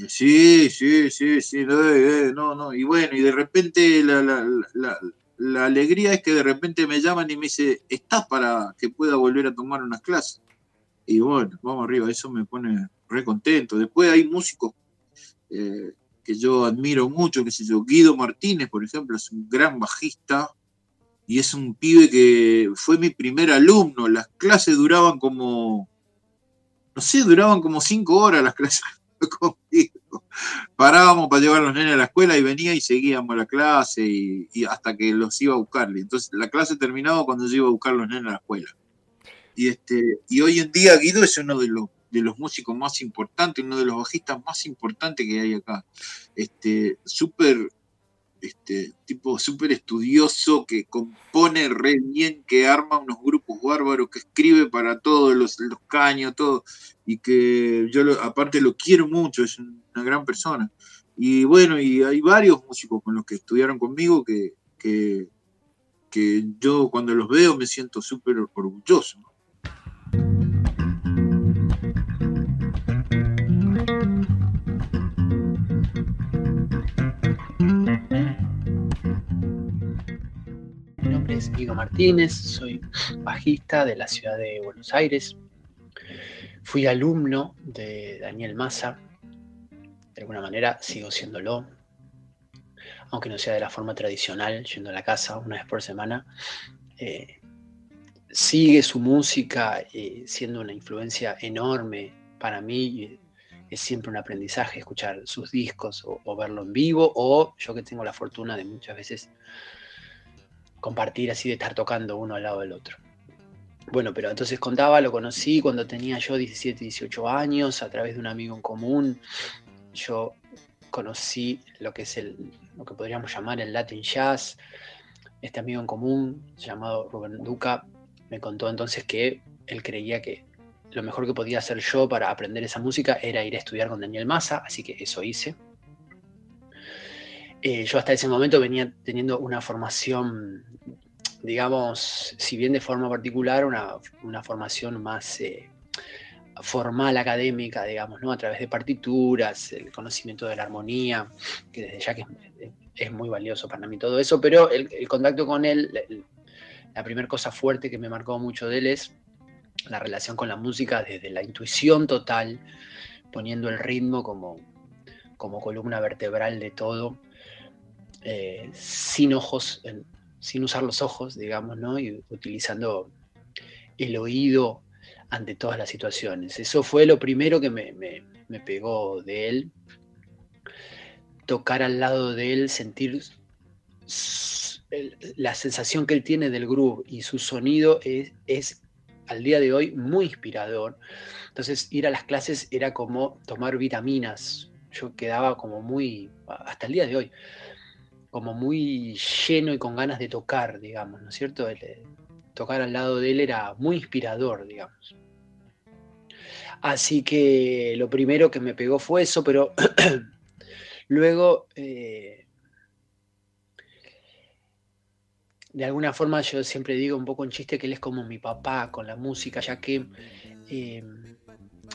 Sí, sí, sí, sí, no, no, y bueno, y de repente la, alegría es que de repente me llaman y me dice, ¿estás para que pueda volver a tomar unas clases? Y bueno, vamos arriba, eso me pone re contento. Después hay músicos eh, que yo admiro mucho, que sé yo, Guido Martínez, por ejemplo, es un gran bajista y es un pibe que fue mi primer alumno. Las clases duraban como, no sé, duraban como cinco horas las clases conmigo. Parábamos para llevar a los nenes a la escuela y venía y seguíamos la clase y, hasta que los iba a buscarle. Entonces la clase terminaba cuando yo iba a buscar a los nenes a la escuela. Y, este, y hoy en día Guido es uno de los, de los músicos más importantes, uno de los bajistas más importantes que hay acá. Este, súper este, tipo súper estudioso, que compone re bien, que arma unos grupos bárbaros, que escribe para todos los, caños, todo, y que yo aparte lo quiero mucho, es una gran persona. Y bueno, y hay varios músicos con los que estudiaron conmigo que, que yo cuando los veo me siento súper orgulloso. Es Martínez, soy bajista de la ciudad de Buenos Aires. Fui alumno de Daniel Massa, de alguna manera sigo siéndolo, aunque no sea de la forma tradicional, yendo a la casa una vez por semana. Eh, sigue su música eh, siendo una influencia enorme para mí. Es siempre un aprendizaje escuchar sus discos o, verlo en vivo, o yo que tengo la fortuna de muchas veces compartir así de estar tocando uno al lado del otro. Bueno, pero entonces contaba, lo conocí cuando tenía yo 17, 18 años, a través de un amigo en común. Yo conocí lo que es el, lo que podríamos llamar el Latin Jazz. Este amigo en común, llamado Rubén Duca, me contó entonces que él creía que lo mejor que podía hacer yo para aprender esa música era ir a estudiar con Daniel Massa, así que eso hice. Eh, yo hasta ese momento venía teniendo una formación, digamos, si bien de forma particular, una, formación más eh, formal académica, digamos, ¿no? A través de partituras, el conocimiento de la armonía, que desde ya que es, muy valioso para mí todo eso, pero el, el contacto con él, la primera cosa fuerte que me marcó mucho de él es la relación con la música desde la intuición total, poniendo el ritmo como, como columna vertebral de todo, eh, sin ojos, sin usar los ojos, digamos, ¿no? y utilizando el oído ante todas las situaciones. Eso fue lo primero que me, me pegó de él. Tocar al lado de él, sentir la sensación que él tiene del groove y su sonido es, es al día de hoy muy inspirador. Entonces ir a las clases era como tomar vitaminas. Yo quedaba como muy, hasta el día de hoy, como muy lleno y con ganas de tocar, digamos, ¿no es cierto? Eh, tocar al lado de él era muy inspirador, digamos. Así que lo primero que me pegó fue eso, pero luego eh, de alguna forma yo siempre digo un poco en chiste que él es como mi papá con la música, ya que em,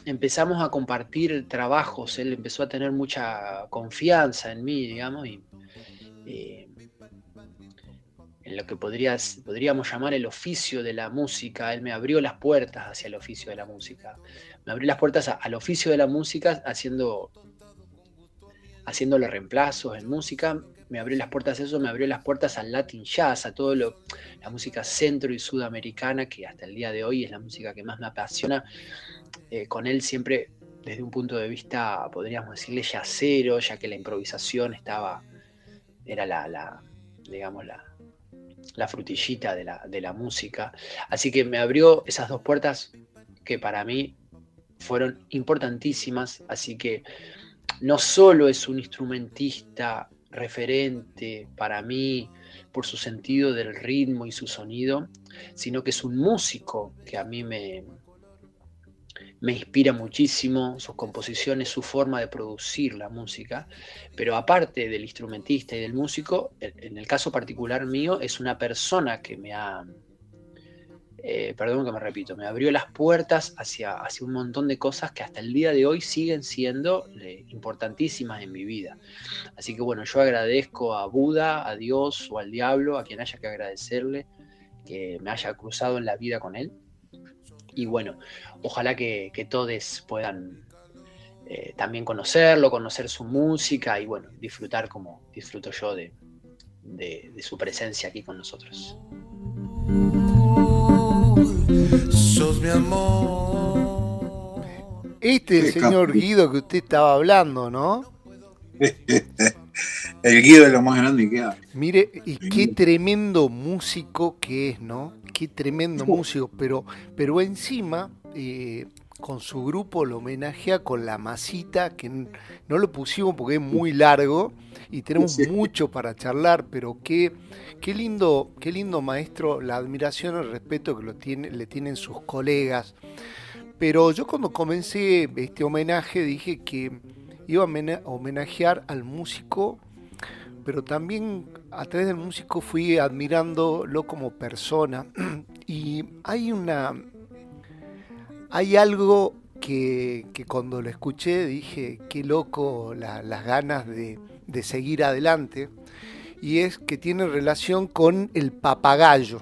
empezamos a compartir trabajos, él empezó a tener mucha confianza en mí, digamos, y em, en lo que podríamos llamar el oficio de la música, él me abrió las puertas hacia el oficio de la música, me abrió las puertas al oficio de la música haciendo haciendo los reemplazos en música, me abrió las puertas a eso, me abrió las puertas al Latin Jazz, a todo lo, la música centro y sudamericana, que hasta el día de hoy es la música que más me apasiona. Eh, con él siempre desde un punto de vista, podríamos decirle, yacero, ya que la improvisación estaba, era la, digamos, la, la frutillita de la, de la música. Así que me abrió esas dos puertas que para mí fueron importantísimas, así que no solo es un instrumentista referente para mí por su sentido del ritmo y su sonido, sino que es un músico que a mí me, me inspira muchísimo, sus composiciones, su forma de producir la música, pero aparte del instrumentista y del músico, en el caso particular mío, es una persona que me ha eh, perdón que me repito, me abrió las puertas hacia, hacia, un montón de cosas que hasta el día de hoy siguen siendo eh, importantísimas en mi vida. Así que bueno, yo agradezco a Buda, a Dios o al diablo, a quien haya que agradecerle que me haya cruzado en la vida con él. Y bueno, ojalá que, todos puedan eh, también conocerlo, conocer su música y bueno, disfrutar como disfruto yo de su presencia aquí con nosotros sos mi amor. Este es el señor Guido que usted estaba hablando, ¿no? el Guido es lo más grande que hay. Mire, y qué tremendo músico que es, ¿no? Qué tremendo músico, pero, pero encima, eh, con su grupo lo homenajea con la masita, que no lo pusimos porque es muy largo y tenemos mucho para charlar, pero qué, qué, lindo, qué lindo maestro, la admiración el respeto que lo tiene, le tienen sus colegas. Pero yo cuando comencé este homenaje dije que iba a homenajear al músico, pero también a través del músico fui admirándolo como persona. Y hay una hay algo que, cuando lo escuché dije, qué loco las ganas de, seguir adelante. y es que tiene relación con el papagayo,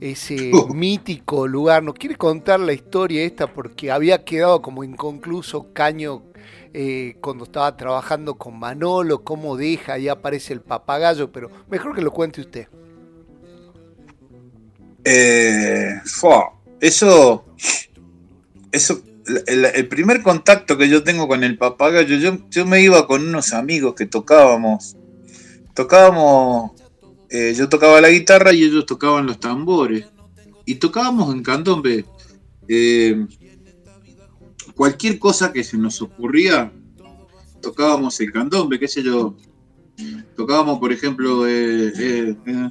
ese oh. mítico lugar. ¿Nos quiere contar la historia esta? Porque había quedado como inconcluso Caño eh, cuando estaba trabajando con Manolo, cómo deja, y aparece el papagayo, pero mejor que lo cuente usted. Eh, eso, eso, el, primer contacto que yo tengo con el papagayo, yo, yo me iba con unos amigos que tocábamos, tocábamos, eh, yo tocaba la guitarra y ellos tocaban los tambores, y tocábamos en candombe. Eh, cualquier cosa que se nos ocurría, tocábamos el candombe, qué sé yo. Tocábamos, por ejemplo, eh, eh, eh.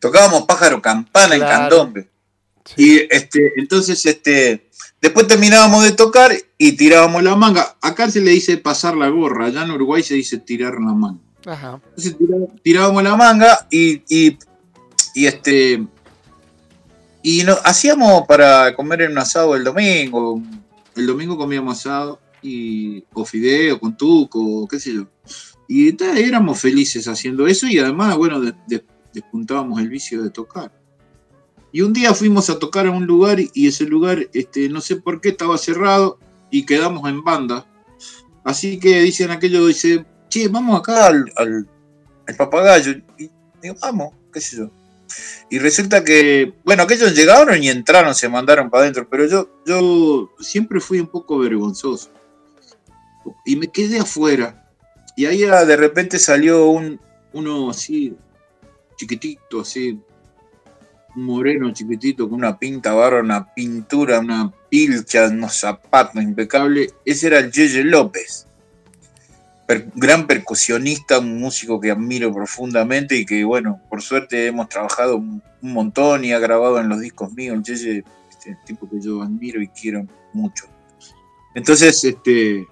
Tocábamos pájaro campana en candombe. Y este, entonces, este, después terminábamos de tocar y tirábamos la manga. Acá se le dice pasar la gorra, allá en Uruguay se dice tirar la manga. Entonces tirábamos la manga y, y, este y no, hacíamos para comer en un asado el domingo. El domingo comíamos asado y, o fideo con tuco, qué sé yo. Y éramos felices haciendo eso y además, bueno, despuntábamos el vicio de tocar. Y un día fuimos a tocar a un lugar y ese lugar, este, no sé por qué, estaba cerrado y quedamos en banda. Así que dicen aquello, dice, che, vamos acá al, al, papagayo. Y digo, vamos, qué sé yo. Y resulta que, bueno, aquellos llegaron y entraron, se mandaron para adentro, pero yo, yo siempre fui un poco vergonzoso. Y me quedé afuera. Y ahí de repente salió un, uno así, chiquitito, así, moreno chiquitito con una pinta barra, una pintura, una pilcha, unos zapatos impecables. Ese era el Yeye López, gran percusionista, un músico que admiro profundamente y que, bueno, por suerte hemos trabajado un montón y ha grabado en los discos míos. El Yeye, este tipo que yo admiro y quiero mucho. Entonces, este,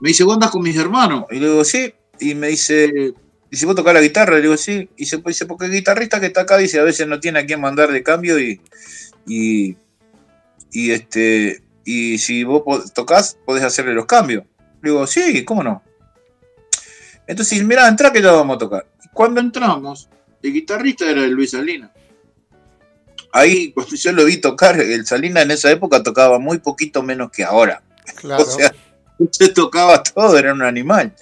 me dice, ¿vos andas con mis hermanos? Y le digo, sí. Y me dice, y si vos tocás la guitarra, le digo, sí. Y se dice, porque el guitarrista que está acá dice, a veces no tiene a quién mandar de cambio y, y, este, y si vos tocas, podés hacerle los cambios. Le digo, sí, ¿cómo no? Entonces, mira, entra que ya vamos a tocar. Y cuando entramos, el guitarrista era el Luis Salina. Ahí, cuando yo lo vi tocar, el Salina en esa época tocaba muy poquito menos que ahora. Claro. o sea, se tocaba todo, era un animal.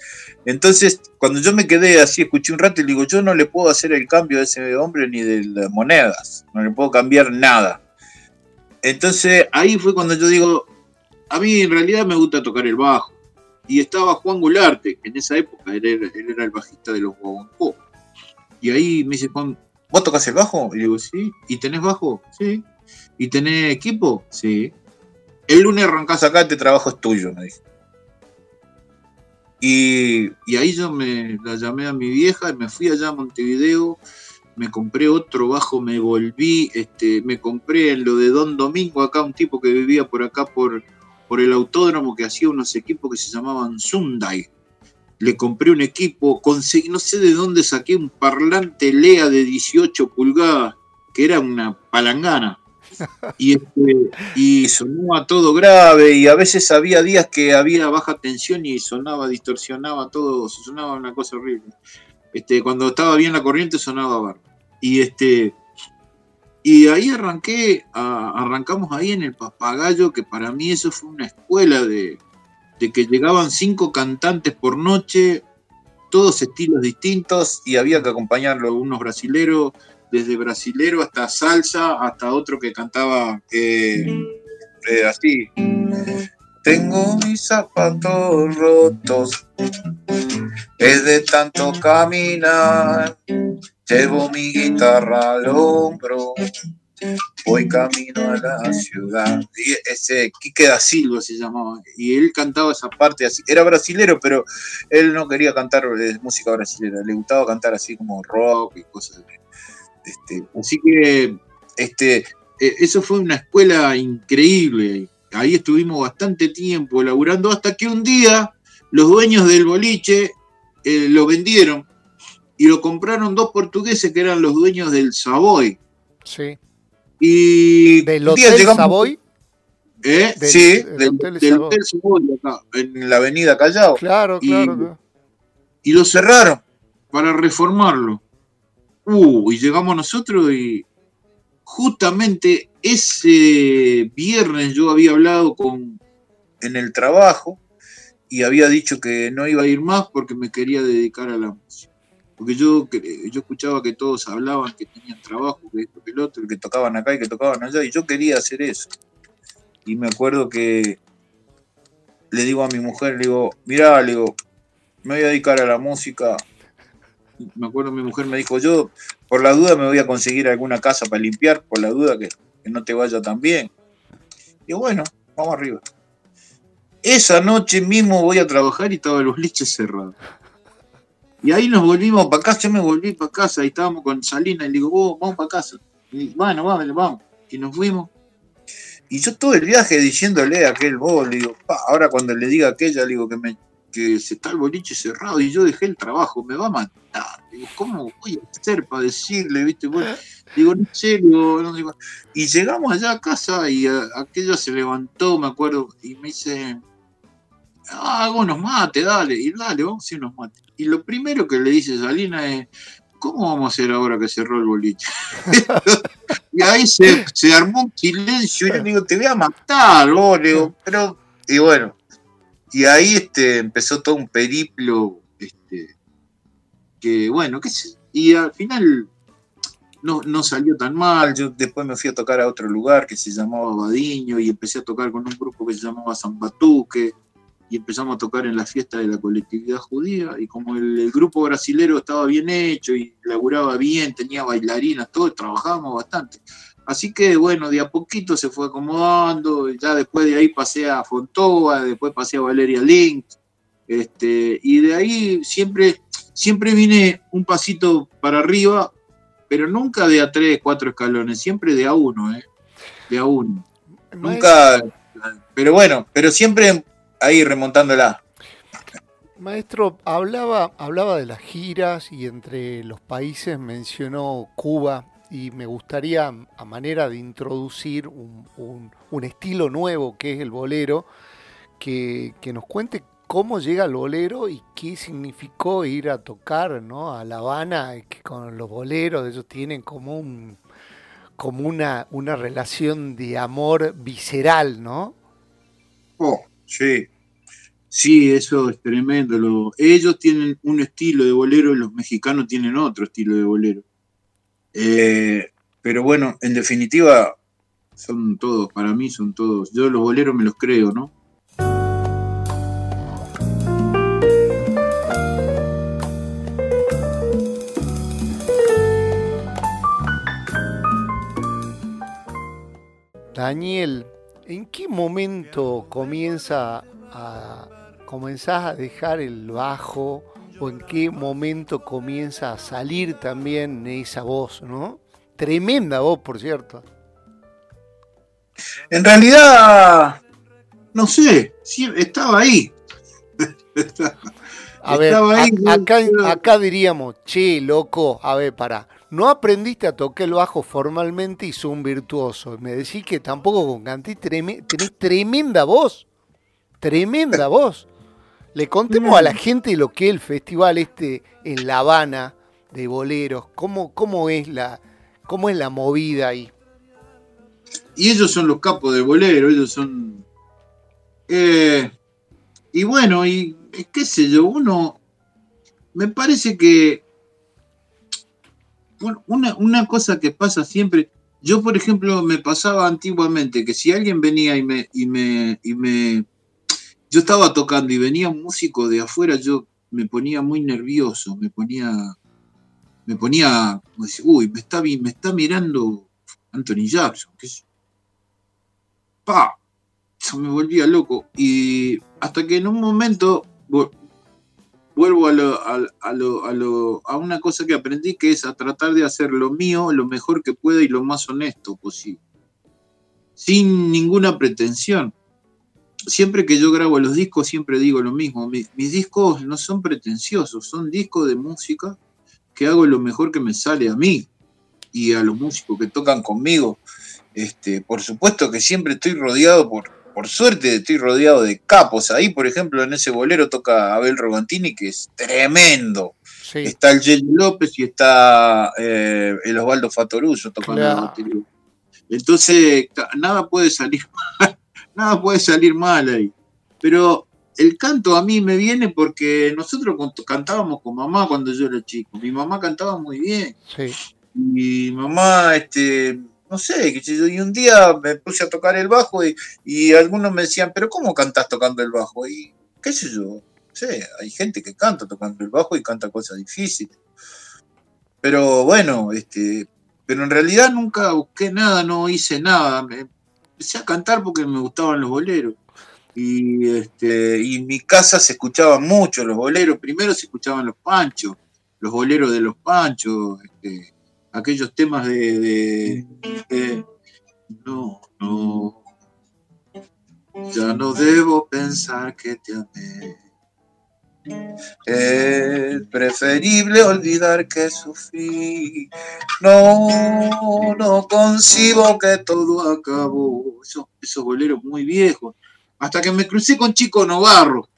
Entonces, cuando yo me quedé así, escuché un rato y digo, yo no le puedo hacer el cambio a ese hombre ni de las monedas, no le puedo cambiar nada. Entonces, ahí fue cuando yo digo, a mí en realidad me gusta tocar el bajo. Y estaba Juan Gularte, que en esa época él era, el bajista de los Guaguancó. Y ahí me dice Juan, ¿vos tocas el bajo? Y digo, sí. ¿Y tenés bajo? Sí. ¿Y tenés equipo? Sí. El lunes arrancás acá, este trabajo es tuyo, me dice. Y, ahí yo me la llamé a mi vieja y me fui allá a Montevideo, me compré otro bajo, me volví, este, me compré en lo de Don Domingo, acá un tipo que vivía por acá por, por el autódromo que hacía unos equipos que se llamaban Sunday. Le compré un equipo, conseguí, no sé de dónde saqué un parlante Lea de 18 pulgadas, que era una palangana y, este, y sonaba todo grave y a veces había días que había baja tensión y sonaba, distorsionaba todo, sonaba una cosa horrible. Este, cuando estaba bien la corriente sonaba bar. Y este y ahí arranqué, arrancamos ahí en el papagayo, que para mí eso fue una escuela de, de que llegaban cinco cantantes por noche, todos estilos distintos, y había que acompañarlo, unos brasileros, desde brasilero hasta salsa, hasta otro que cantaba eh, así. Tengo mis zapatos rotos, es de tanto caminar, llevo mi guitarra al hombro, voy camino a la ciudad. Y ese Quique da Silva se llamaba, y él cantaba esa parte así, era brasilero, pero él no quería cantar eh, música brasilera, le gustaba cantar así como rock y cosas así. Este, así que este, e, eso fue una escuela increíble. Ahí estuvimos bastante tiempo laburando hasta que un día los dueños del boliche eh, lo vendieron y lo compraron dos portugueses que eran los dueños del Savoy. Sí. Y ¿Del Hotel Savoy? ¿Eh? sí, del, Hotel, Savoy, acá, en la avenida Callao. Claro, claro. Y, lo cerraron para reformarlo. Uh, y llegamos nosotros y justamente ese viernes yo había hablado con en el trabajo y había dicho que no iba a ir más porque me quería dedicar a la música. Porque yo, yo escuchaba que todos hablaban que tenían trabajo, que esto, que el otro, que tocaban acá y que tocaban allá, y yo quería hacer eso. Y me acuerdo que le digo a mi mujer, le digo, mirá, le digo, me voy a dedicar a la música. Me acuerdo mi mujer me dijo, yo por la duda me voy a conseguir alguna casa para limpiar, por la duda que, no te vaya tan bien. Y bueno, vamos arriba. Esa noche mismo voy a trabajar y estaba los liches cerrados. Y ahí nos volvimos para casa, yo me volví para casa, y estábamos con Salina, y le digo, vos, vamos para casa. Y bueno, vamos, vamos. Y nos fuimos. Y yo todo el viaje diciéndole a aquel vos, le digo, ahora cuando le diga a aquella, le digo que, me, se está el boliche cerrado y yo dejé el trabajo, me va a matar. Digo, ¿cómo voy a hacer para decirle, viste? digo, no sé, no digo. Y llegamos allá a casa y aquella se levantó, me acuerdo, y me dice, ah, hago unos mates, dale, y dale, vamos a hacer unos mates. Y lo primero que le dice Salina es, ¿cómo vamos a hacer ahora que cerró el boliche? y ahí se, armó un silencio y yo digo, te voy a matar, vos, pero, y bueno, y ahí este, empezó todo un periplo, este, que bueno, qué sé, y al final no, no, salió tan mal. Yo después me fui a tocar a otro lugar que se llamaba Badiño y empecé a tocar con un grupo que se llamaba San Batuque y empezamos a tocar en la fiesta de la colectividad judía y como el, grupo brasilero estaba bien hecho y laburaba bien, tenía bailarinas, todo, trabajábamos bastante. Así que bueno, de a poquito se fue acomodando, ya después de ahí pasé a Fontova, después pasé a Valeria Link, este, y de ahí siempre, siempre vine un pasito para arriba, pero nunca de a tres, cuatro escalones, siempre de a uno, ¿eh? de a uno. Nunca, pero bueno, pero siempre ahí remontándola. Maestro, hablaba, hablaba de las giras y entre los países mencionó Cuba y me gustaría, a manera de introducir un, estilo nuevo que es el bolero, que, nos cuente cómo llega el bolero y qué significó ir a tocar ¿no? a La Habana, que con los boleros ellos tienen como un como una, una relación de amor visceral, ¿no? Oh, Sí, sí, eso es tremendo. ellos tienen un estilo de bolero y los mexicanos tienen otro estilo de bolero. Eh, pero bueno, en definitiva, son todos, para mí son todos. Yo los boleros me los creo, ¿no? Daniel, ¿En qué momento comienza a, comenzás a dejar el bajo o en qué momento comienza a salir también esa voz, ¿no? Tremenda voz, por cierto. En realidad, no sé, estaba ahí. a ver, acá, acá diríamos, che, loco, a ver, para no aprendiste a tocar el bajo formalmente y sos un virtuoso. Me decís que tampoco con Cantí tenés tremenda voz. Tremenda voz. Le contemos a la gente lo que es el festival este en La Habana de boleros. ¿Cómo, cómo, es, la, cómo es la movida ahí? Y ellos son los capos de bolero, ellos son... Eh, y bueno, y qué sé yo, uno... Me parece que una, una cosa que pasa siempre, yo por ejemplo me pasaba antiguamente que si alguien venía y me, y me, y me, yo estaba tocando y venía un músico de afuera, yo me ponía muy nervioso, me ponía, me ponía, uy, me está, me está mirando Anthony Jackson, qué pa, eso me volvía loco. Y hasta que en un momento vuelvo a, lo, a, lo, a, una cosa que aprendí, que es a tratar de hacer lo mío lo mejor que pueda y lo más honesto posible, sin ninguna pretensión. Siempre que yo grabo los discos, siempre digo lo mismo. mis, discos no son pretenciosos, son discos de música que hago lo mejor que me sale a mí y a los músicos que tocan conmigo. Este, por supuesto que siempre estoy rodeado por, por suerte estoy rodeado de capos. Ahí, por ejemplo, en ese bolero toca Abel Rogantini, que es tremendo. Está el Jelly López y está eh, el Osvaldo Fatoruso tocando la batería. Entonces, nada puede salir mal, nada puede salir mal ahí. Pero el canto a mí me viene porque nosotros cantábamos con mamá cuando yo era chico. Mi mamá cantaba muy bien. Sí. Mi mamá, este, no sé, y un día me puse a tocar el bajo y, algunos me decían, pero ¿cómo cantas tocando el bajo? Y qué sé yo, no sé, hay gente que canta tocando el bajo y canta cosas difíciles. Pero bueno, este, pero en realidad nunca busqué nada, no hice nada. Me empecé a cantar porque me gustaban los boleros. Y, este, y en mi casa se escuchaban mucho los boleros. Primero se escuchaban los panchos, los boleros de los panchos, este, aquellos temas de, no, no, ya no debo pensar que te amé. Es preferible olvidar que sufrí. No, no concibo que todo acabó. Esos, esos boleros muy viejos. Hasta que me crucé con Chico Novarro.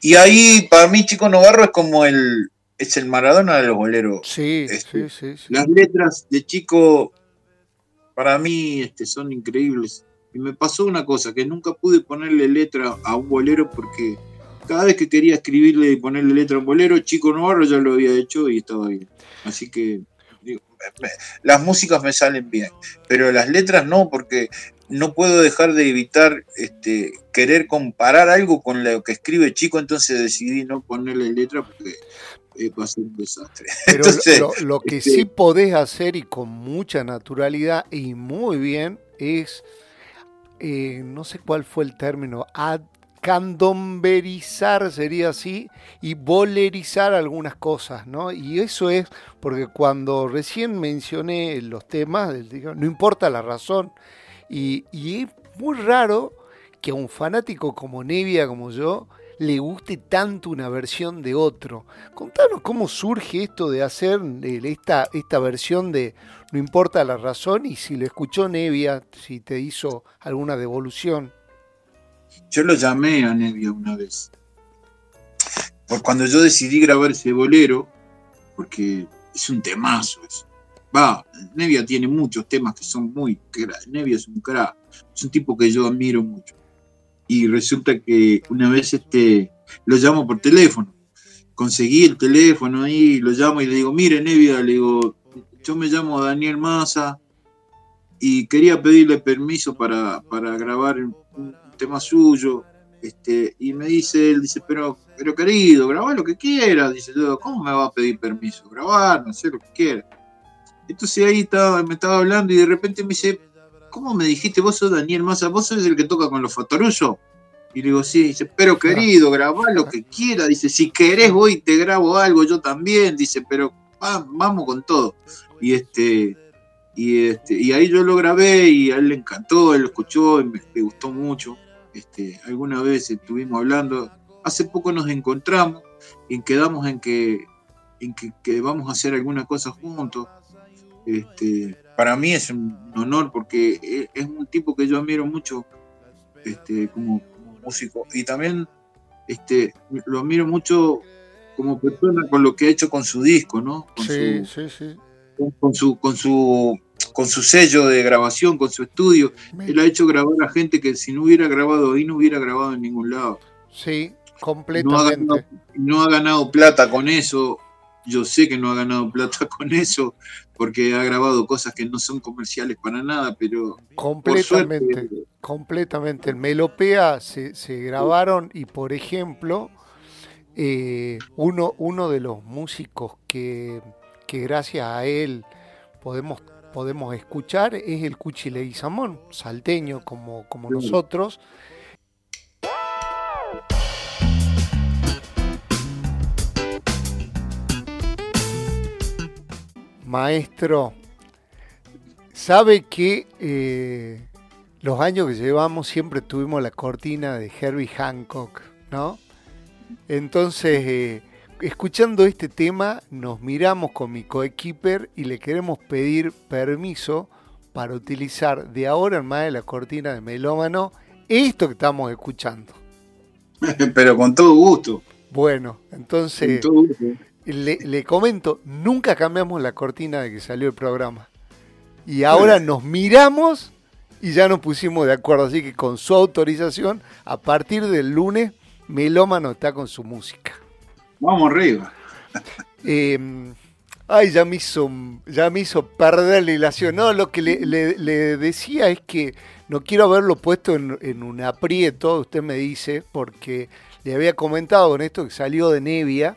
Y ahí, para mí, Chico Novarro es como el, es el Maradona de los boleros. Sí, este, sí, sí, Las letras de Chico, para mí, este, son increíbles. Y me pasó una cosa, que nunca pude ponerle letra a un bolero porque cada vez que quería escribirle y ponerle letra a un bolero, Chico Navarro ya lo había hecho y estaba bien. Así que las músicas me salen bien, pero las letras no, porque no puedo dejar de evitar este, querer comparar algo con lo que escribe Chico, entonces decidí no ponerle letra porque va a ser un desastre. Pero lo, que este sí podés hacer y con mucha naturalidad y muy bien es, eh, no sé cuál fue el término, ad, candomberizar sería así y bolerizar algunas cosas, ¿no? Y eso es porque cuando recién mencioné los temas, no importa la razón, y, y es muy raro que a un fanático como Nevia, como yo, le guste tanto una versión de otro. Contanos cómo surge esto de hacer esta, esta versión de No importa la razón y si lo escuchó Nevia, si te hizo alguna devolución. Yo lo llamé a Nevia una vez. Por cuando yo decidí grabar ese bolero, porque es un temazo eso. Va, Nevia tiene muchos temas que son muy... Nevia es un crack, es un tipo que yo admiro mucho y resulta que una vez este, lo llamo por teléfono. Conseguí el teléfono ahí, lo llamo y le digo, mire Nevia, le digo, yo me llamo Daniel Massa y quería pedirle permiso para, para grabar tema suyo. Este, y me dice él, dice, pero, pero querido, graba lo que quieras. Dice, yo, ¿cómo me va a pedir permiso? Grabar, no sé lo que quiera. Entonces ahí estaba, me estaba hablando y de repente me dice, ¿cómo me dijiste? Vos sos Daniel Massa, vos sos el que toca con los Fatoruso. Y le digo, sí, dice, pero querido, grabá lo que quiera. Dice, si querés voy y te grabo algo, yo también. Dice, pero vamos con todo. Y este, y este, y ahí yo lo grabé y a él le encantó, él lo escuchó y me, le gustó mucho. Este, alguna vez estuvimos hablando, hace poco nos encontramos y quedamos en que, en que, que vamos a hacer alguna cosa juntos. Este, para mí es un honor porque e, es un tipo que yo admiro mucho este, como, músico y también este, lo admiro mucho como persona con lo que ha hecho con su disco, ¿no? Con sí, su, sí, sí. Con, su, con, su, con su sello de grabación, con su estudio. Él ha hecho grabar a gente que si no hubiera grabado ahí no hubiera grabado en ningún lado. Sí, completamente. no ha ganado plata con eso. Yo sé que no ha ganado plata con eso, porque ha grabado cosas que no son comerciales para nada, pero... Completamente, completamente. En Melopea se, grabaron y, por ejemplo, eh, uno, uno de los músicos que, gracias a él podemos, podemos escuchar es el Cuchi Leguizamón, salteño como, como nosotros. maestro, sabe que eh, los años que llevamos siempre tuvimos la cortina de Herbie Hancock, ¿no? Entonces, eh, escuchando este tema, nos miramos con mi coequiper y le queremos pedir permiso para utilizar de ahora en más de la cortina de Melómano esto que estamos escuchando. Pero con todo gusto. Bueno, entonces Le, comento, nunca cambiamos la cortina de que salió el programa. Y ahora nos miramos y ya nos pusimos de acuerdo. Así que con su autorización, a partir del lunes, Melómano está con su música. Vamos arriba. Em, ay, ya me hizo, ya me hizo perder la ilación. No, lo que le, decía es que no quiero haberlo puesto en, un aprieto, usted me dice, porque le había comentado con esto que salió de Nevia,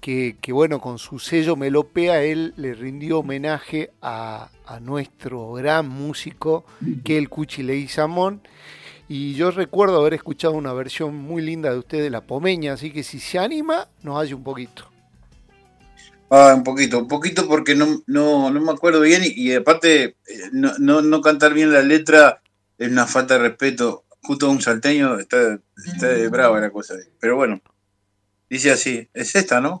que, bueno, con su sello Melopea él le rindió homenaje a, a nuestro gran músico, que es el Cuchi Leguizamón. Y yo recuerdo haber escuchado una versión muy linda de usted de La Pomeña, así que si se anima, nos hace un poquito. Ah, un poquito, un poquito porque no, no, no me acuerdo bien y, aparte eh, no, no, no, cantar bien la letra es una falta de respeto. Justo un salteño está, está brava la cosa. Pero bueno, dice así, es esta, ¿no?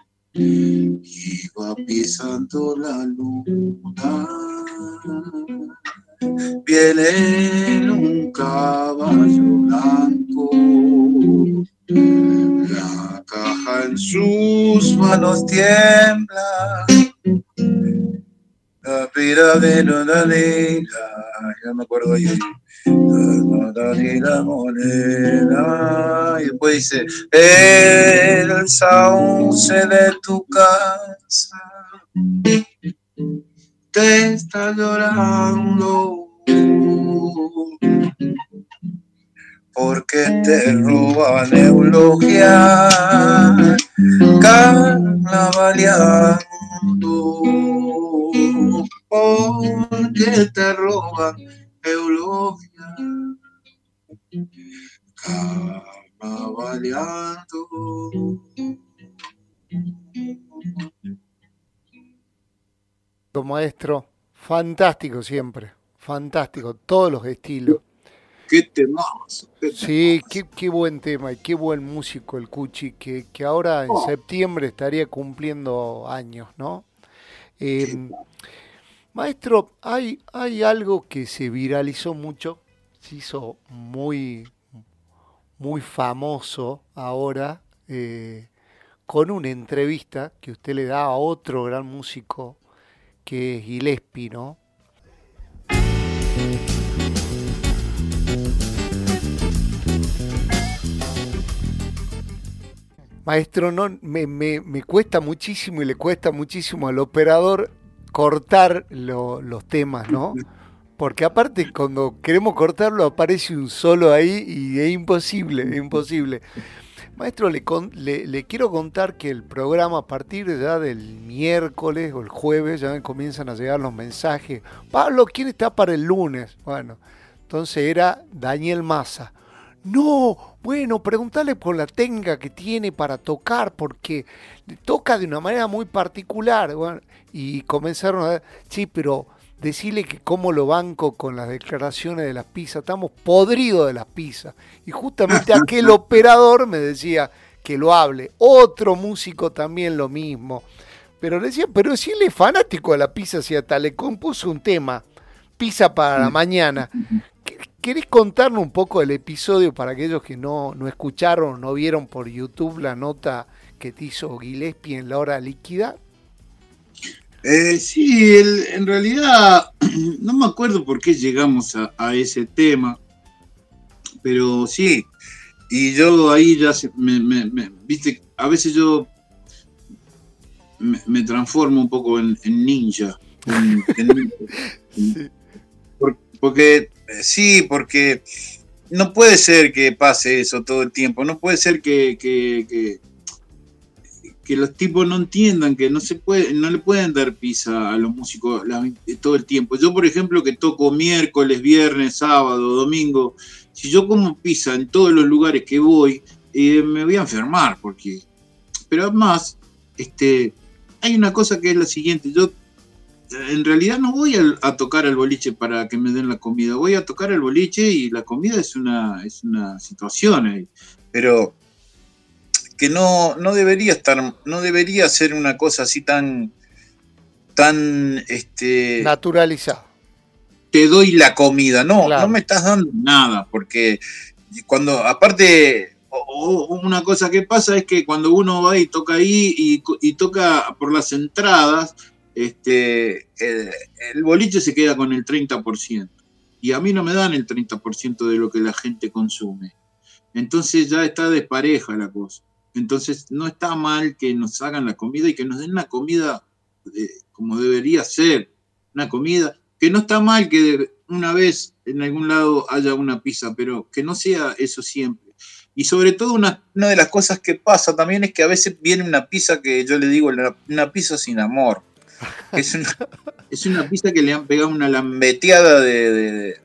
Iba pisando la luna. Viene en un caballo blanco. La caja en sus manos tiembla. La pira de ya me acuerdo ahí la moneda. Y después dice, el sauce de tu casa te está llorando. Porque te roban eulogia, carnavaleando. Porque te roban Maestro, fantástico siempre, fantástico, todos los estilos. Qué sí, qué, buen tema y qué buen músico el Cuchi, que, que ahora en oh. septiembre estaría cumpliendo años, ¿no? Em, maestro, hay, hay algo que se viralizó mucho se hizo muy, muy famoso ahora eh, con una entrevista que usted le da a otro gran músico que es Gillespie, ¿no? Maestro, no, me, me, me, cuesta muchísimo y le cuesta muchísimo al operador cortar los temas, ¿no? Porque aparte cuando queremos cortarlo aparece un solo ahí y es imposible, es imposible. Maestro, le, le, quiero contar que el programa a partir ya del miércoles o el jueves ya comienzan a llegar los mensajes. Pablo, ¿quién está para el lunes? Bueno, entonces era Daniel Massa. No, bueno, preguntarle por la técnica que tiene para tocar, porque toca de una manera muy particular. y comenzaron a sí, pero decirle que cómo lo banco con las declaraciones de las pizzas, estamos podridos de las pizzas. Y justamente aquel operador me decía que lo hable, otro músico también lo mismo. Pero le decía, pero si él es fanático de la pizza, si hasta le compuso un tema, pizza para la mañana. ¿Querés contarnos un poco del episodio para aquellos que no, no escucharon o no vieron por YouTube la nota que te hizo Gillespie en la hora líquida? Eh, sí, en realidad no me acuerdo por qué llegamos a, ese tema, pero sí, y yo ahí ya me, viste, a veces yo me, transformo un poco en, ninja. porque, sí, porque no puede ser que pase eso todo el tiempo, no puede ser que, que, los tipos no entiendan que no se puede, no le pueden dar pizza a los músicos todo el tiempo. Yo, por ejemplo, que toco miércoles, viernes, sábado, domingo, si yo como pizza en todos los lugares que voy, eh, me voy a enfermar, porque. Pero además, este, hay una cosa que es la siguiente, yo en realidad no voy a, tocar al boliche para que me den la comida, voy a tocar al boliche y la comida es una, es una situación, pero que no, no debería estar, no debería ser una cosa así tan, tan, este... Naturalizada. Te doy la comida, no, no me estás dando nada, porque cuando, aparte, una cosa que pasa es que cuando uno va y toca ahí y, y toca por las entradas, este, el, boliche se queda con el 30%. Y a mí no me dan el 30% de lo que la gente consume. Entonces ya está despareja la cosa. Entonces no está mal que nos hagan la comida y que nos den una comida eh, como debería ser. Una comida que no está mal que una vez en algún lado haya una pizza, pero que no sea eso siempre. Y sobre todo una, una de las cosas que pasa también es que a veces viene una pizza que yo le digo, una pizza sin amor es una, es una pizza que le han pegado una lambeteada de,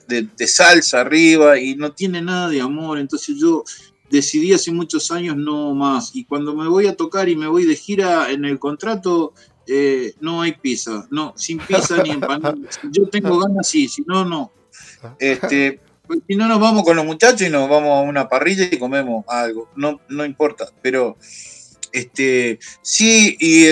salsa arriba y no tiene nada de amor. Entonces yo decidí hace muchos años no más. Y cuando me voy a tocar y me voy de gira en el contrato, eh, no hay pizza. No, sin pizza ni empanada. Yo tengo ganas, sí. Si no, no. Este, pues, si no, nos vamos con los muchachos y nos vamos a una parrilla y comemos algo. No, no importa. Pero este, sí, y,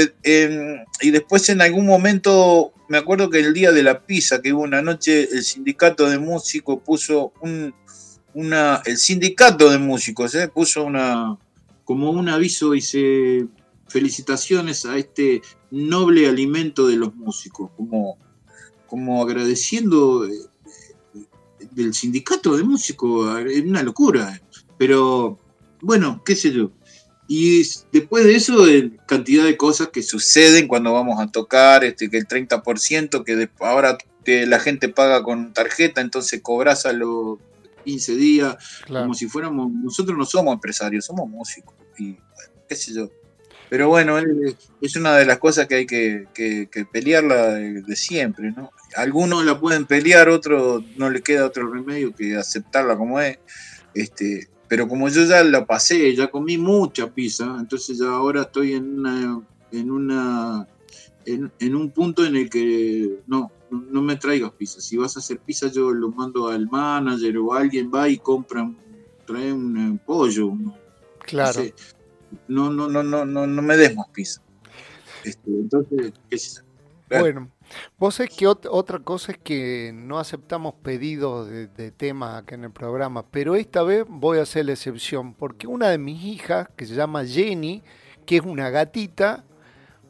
y después en algún momento, me acuerdo que el día de la pizza, que hubo una noche, el sindicato de músicos puso un, una, el sindicato de músicos ¿eh? puso una, como un aviso, dice, felicitaciones a este noble alimento de los músicos, como, como agradeciendo eh, del sindicato de músicos, es una locura, pero bueno, qué sé yo. Y después de eso, cantidad de cosas que suceden cuando vamos a tocar, este, que el 30%, que ahora la gente paga con tarjeta, entonces cobras a los 15 días, como si fuéramos, nosotros no somos empresarios, somos músicos, y qué sé yo. Pero bueno, es una de las cosas que hay que, que, pelearla de, de, siempre, ¿no? Algunos la pueden pelear, otros no le queda otro remedio que aceptarla como es. Este, pero como yo ya la pasé, ya comí mucha pizza, entonces ya ahora estoy en una, en una en, un punto en el que no, no me traigas pizza. Si vas a hacer pizza, yo lo mando al manager o alguien va y compra, trae un pollo. Claro. No, no, no, no, no, no me des más pizza. Este, entonces, ¿qué es Bueno, Vos sabés que otra cosa es que no aceptamos pedidos de, temas acá en el programa, pero esta vez voy a hacer la excepción, porque una de mis hijas, que se llama Jenny, que es una gatita,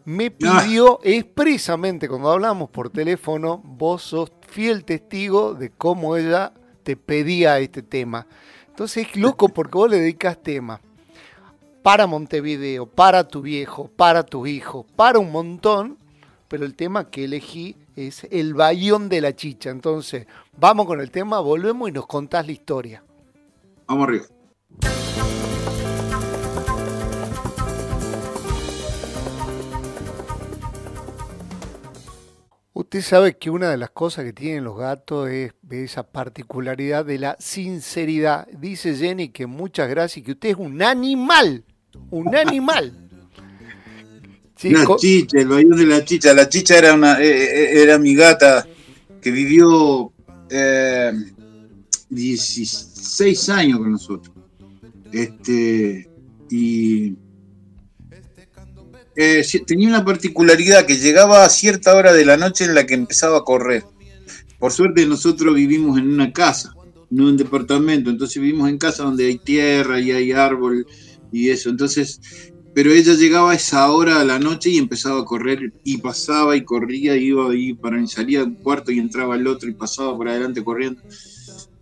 me ah. pidió expresamente cuando hablamos por teléfono, vos sos fiel testigo de cómo ella te pedía este tema. Entonces es loco porque vos le dedicas tema para Montevideo, para tu viejo, para tu hijo, para un montón, pero el tema que elegí es el bayón de la chicha. Entonces, vamos con el tema, volvemos y nos contás la historia. Vamos arriba. Usted sabe que una de las cosas que tienen los gatos es esa particularidad de la sinceridad. Dice Jenny que muchas gracias y que usted es un animal, un animal. Una chicha, el bayón de la chicha. La chicha era una eh, eh, era mi gata que vivió 16 eh, años con nosotros. Este, y tenía una particularidad que llegaba a cierta hora de la noche en la que empezaba a correr. Por suerte nosotros vivimos en una casa, no en un departamento, entonces vivimos en casa donde hay tierra y hay árbol y eso. Entonces pero ella llegaba a esa hora a la noche y empezaba a correr y pasaba y corría, y iba y para salía un cuarto y entraba el otro y pasaba por adelante corriendo.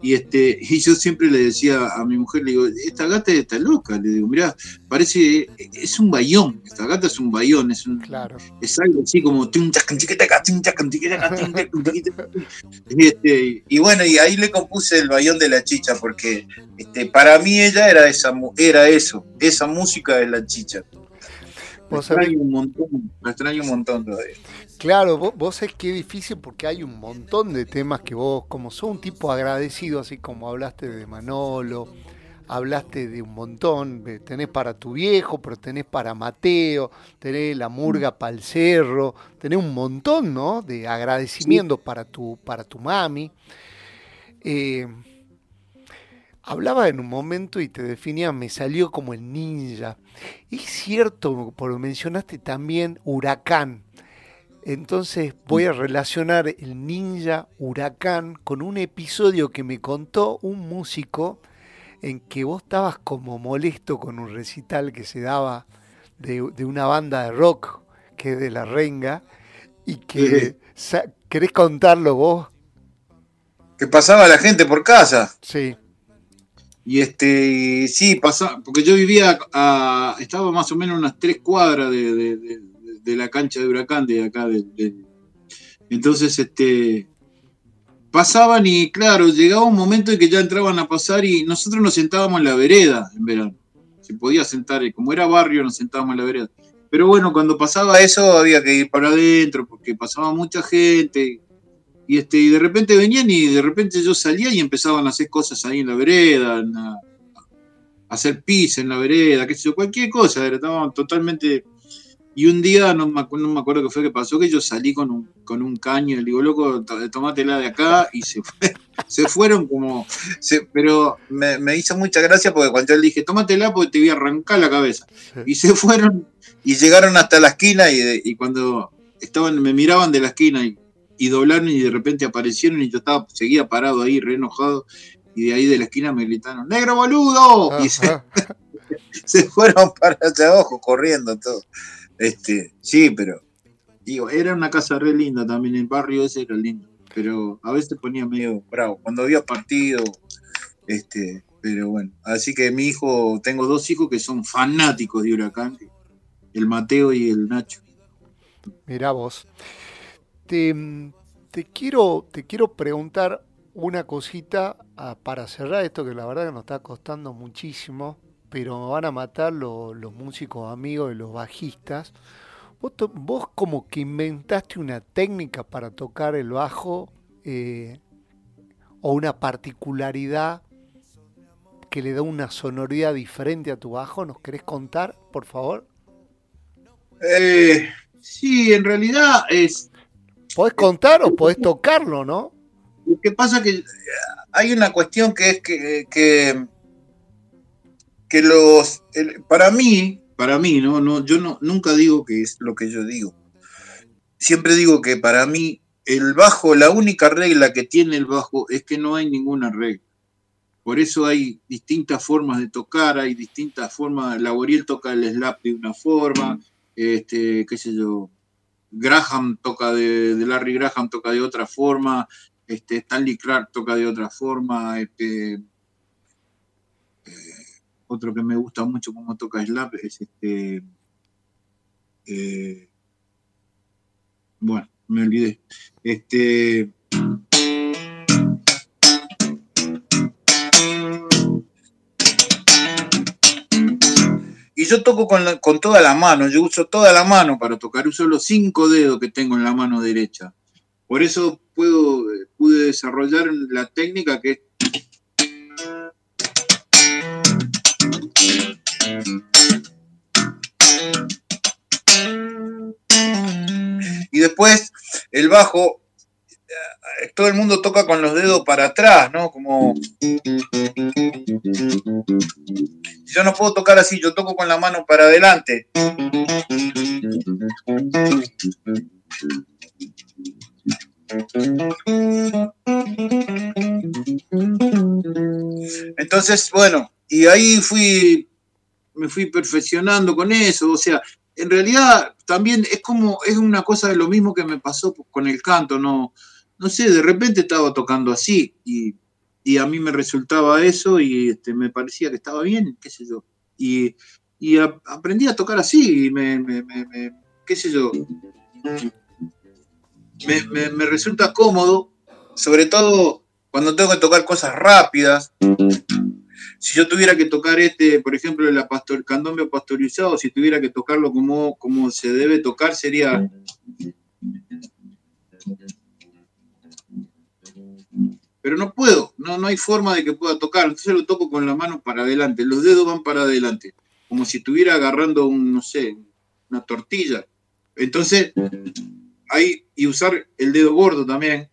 Y, este, y yo siempre le decía a mi mujer, le digo, esta gata está loca. Le digo, mira, parece, es un bayón. Esta gata es un bayón, es, un, claro. es algo así como... Este, y bueno, y ahí le compuse el bayón de la chicha, porque este, para mí ella era, esa, era eso, esa música de la chicha. La extraño un montón, la extraño un montón todavía. Claro, vos, vos sabés que es difícil porque hay un montón de temas que vos, como sos un tipo agradecido, así como hablaste de Manolo, hablaste de un montón, tenés para tu viejo, pero tenés para Mateo, tenés la murga para el cerro, tenés un montón, ¿no? De agradecimiento para, tu, para tu mami. Eh, hablaba en un momento y te definía, me salió como el ninja. Es cierto, porque mencionaste también huracán. Entonces voy a relacionar el ninja huracán con un episodio que me contó un músico en que vos estabas como molesto con un recital que se daba de, una banda de rock que es de La Renga y que querés contarlo vos. Que pasaba la gente por casa. Sí. Y este, sí, pasaba, porque yo vivía, a, estaba más o menos unas tres cuadras de de la cancha de Huracán, de acá. Entonces, este, pasaban y claro, llegaba un momento en que ya entraban a pasar y nosotros nos sentábamos en la vereda en verano. Se podía sentar, como era barrio, nos sentábamos en la vereda. Pero bueno, cuando pasaba eso había que ir para adentro porque pasaba mucha gente. Y, este, y de repente venían y de repente yo salía y empezaban a hacer cosas ahí en la vereda, a, hacer pis en la vereda, qué sé yo, cualquier cosa. Estaban totalmente y un día, no me, acuerdo qué fue que pasó, que yo salí con un, con un caño, le digo, loco, tomátela de acá, y se, se fueron como. pero me, hizo mucha gracia porque cuando yo le dije, tómatela porque te voy a arrancar la cabeza. Y se fueron y llegaron hasta la esquina, y, cuando estaban, me miraban de la esquina y, doblaron, y de repente aparecieron, y yo estaba, seguía parado ahí, re enojado, y de ahí de la esquina me gritaron, ¡Negro boludo! Y se, se fueron para allá abajo corriendo todo. Este, sí, pero digo, era una casa re linda también, el barrio ese era lindo, pero a veces ponía medio bravo, cuando había partido, este, pero bueno, así que mi hijo, tengo dos hijos que son fanáticos de Huracán, el Mateo y el Nacho. Mira vos, te, quiero, te quiero preguntar una cosita ah, para cerrar esto que la verdad que nos está costando muchísimo pero me van a matar los, músicos amigos y los bajistas. Vos, como que inventaste una técnica para tocar el bajo eh, o una particularidad que le da una sonoridad diferente a tu bajo. ¿Nos querés contar, por favor? Eh, sí, en realidad es... Podés contar o podés tocarlo, ¿no? Lo que pasa es que hay una cuestión que es que que los, para mí, para mí, ¿no? no yo no, nunca digo que es lo que yo digo. Siempre digo que para mí el bajo, la única regla que tiene el bajo es que no hay ninguna regla. Por eso hay distintas formas de tocar, hay distintas formas. Laboriel toca el slap de una forma, este, qué sé yo, Graham toca de, Larry Graham toca de otra forma, este, Stanley Clark toca de otra forma, este, otro que me gusta mucho como toca Slap es este. Eh, bueno, me olvidé. Este. Y yo toco con, con, toda la mano, yo uso toda la mano para tocar, uso los cinco dedos que tengo en la mano derecha. Por eso puedo, pude desarrollar la técnica que es Y después el bajo, eh, todo el mundo toca con los dedos para atrás, ¿no? Como... Yo no puedo tocar así, yo toco con la mano para adelante. Entonces, bueno, y ahí fui, me fui perfeccionando con eso, o sea, en realidad también es como, es una cosa de lo mismo que me pasó con el canto, no, no sé, de repente estaba tocando así y, y a mí me resultaba eso y este, me parecía que estaba bien, qué sé yo. Y, y aprendí a tocar así, y me, qué sé yo, me, resulta cómodo, sobre todo cuando tengo que tocar cosas rápidas. Si yo tuviera que tocar este, por ejemplo, el pastor, candombe pastorizado, si tuviera que tocarlo como, como se debe tocar, sería pero no puedo, no, no hay forma de que pueda tocar, entonces lo toco con la mano para adelante, los dedos van para adelante, como si estuviera agarrando un, no sé, una tortilla. Entonces, hay, y usar el dedo gordo también.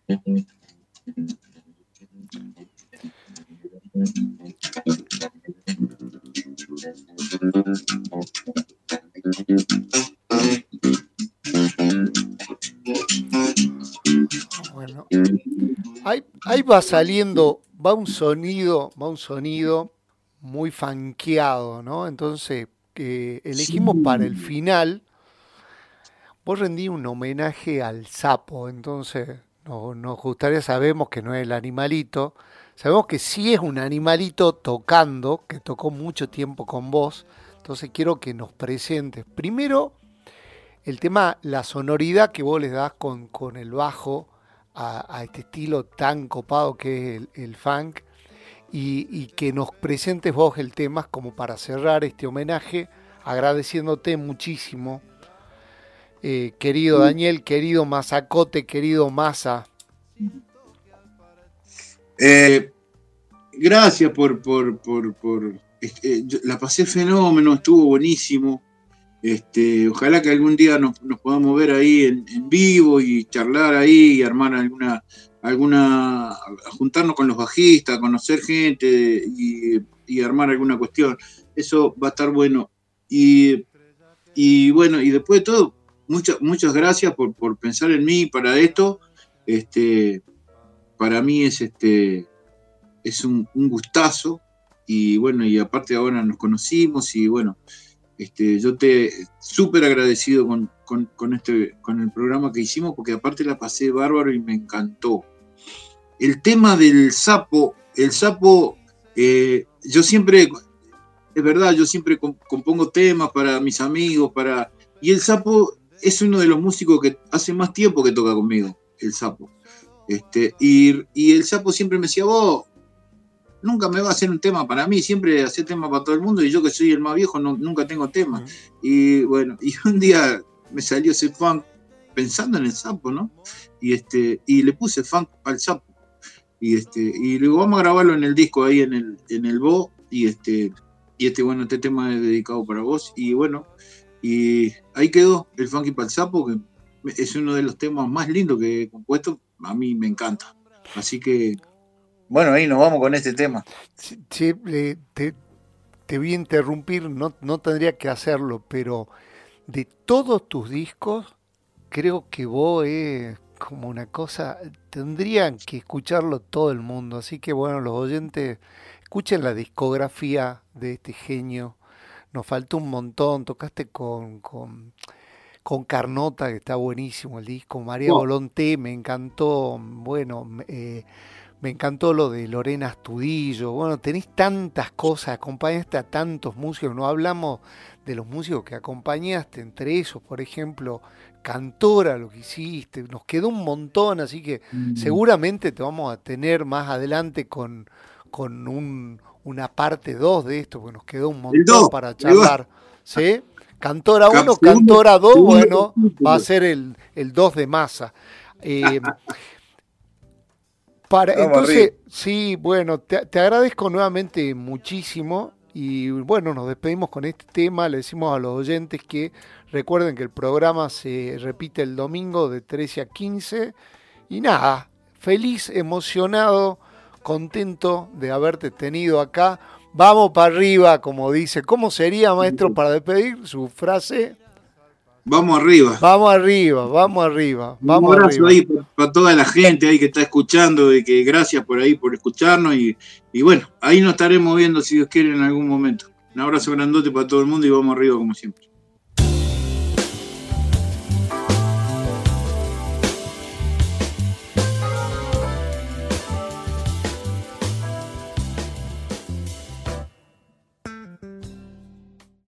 Bueno, ahí, ahí, va saliendo, va un sonido, va un sonido muy fanqueado, ¿no? Entonces, que elegimos para el final, vos rendí un homenaje al sapo, entonces nos gustaría, sabemos que no es el animalito, sabemos que sí es un animalito tocando, que tocó mucho tiempo con vos, entonces quiero que nos presentes primero el tema, la sonoridad que vos le das con, con el bajo a, este estilo tan copado que es el, funk. Y, que nos presentes vos el tema como para cerrar este homenaje, agradeciéndote muchísimo, eh, querido Daniel, querido Mazacote, querido Masa. Eh, gracias por, por, por, por eh, la pasé fenómeno, estuvo buenísimo. Este, ojalá que algún día nos, podamos ver ahí en, vivo y charlar ahí y armar alguna, alguna, juntarnos con los bajistas, conocer gente y, armar alguna cuestión. Eso va a estar bueno. Y, y bueno, y después de todo, muchas, muchas gracias por, pensar en mí para esto. Este, para mí es este es un, gustazo y bueno, y aparte ahora nos conocimos y bueno, este, yo te súper agradecido con, este, con el programa que hicimos, porque aparte la pasé bárbaro y me encantó. El tema del sapo, el sapo, eh, yo siempre, es verdad, yo siempre compongo temas para mis amigos, para. Y el sapo es uno de los músicos que hace más tiempo que toca conmigo, el sapo. Este, y, y el sapo siempre me decía, vos, nunca me va a hacer un tema para mí, siempre hace tema para todo el mundo y yo que soy el más viejo nunca tengo tema. Y bueno, y un día me salió ese funk pensando en el sapo, ¿no? Y este y le puse funk al sapo. Y este y luego vamos a grabarlo en el disco ahí en el en el Bo y este y este bueno, este tema es dedicado para vos y bueno, y ahí quedó el funky para el sapo que es uno de los temas más lindos que he compuesto, a mí me encanta. Así que bueno, ahí nos vamos con este tema. Sí, te, voy a interrumpir, no, no tendría que hacerlo, pero de todos tus discos, creo que vos es como una cosa, tendrían que escucharlo todo el mundo. Así que bueno, los oyentes, escuchen la discografía de este genio. Nos faltó un montón, tocaste con, con, con Carnota, que está buenísimo el disco, María Volonté, me encantó, bueno, eh, me encantó lo de Lorena Astudillo. Bueno, tenéis tantas cosas, acompañaste a tantos músicos. No hablamos de los músicos que acompañaste, entre esos, por ejemplo, Cantora, lo que hiciste. Nos quedó un montón, así que mm. seguramente te vamos a tener más adelante con, con un, una parte 2 de esto, porque nos quedó un montón para charlar. ¿Sí? Cantora 1, Cantora 2, bueno, va a ser el 2 de masa. Eh, entonces, sí, bueno, te, agradezco nuevamente muchísimo y bueno, nos despedimos con este tema, le decimos a los oyentes que recuerden que el programa se repite el domingo de 13 a 15 y nada, feliz, emocionado, contento de haberte tenido acá. Vamos para arriba, como dice. ¿Cómo sería, maestro, para despedir su frase? Vamos arriba. Vamos arriba, vamos arriba. Vamos Un abrazo ahí para, toda la gente ahí que está escuchando, y que gracias por ahí, por escucharnos. Y, y bueno, ahí nos estaremos viendo si Dios quiere en algún momento. Un abrazo grandote para todo el mundo y vamos arriba como siempre.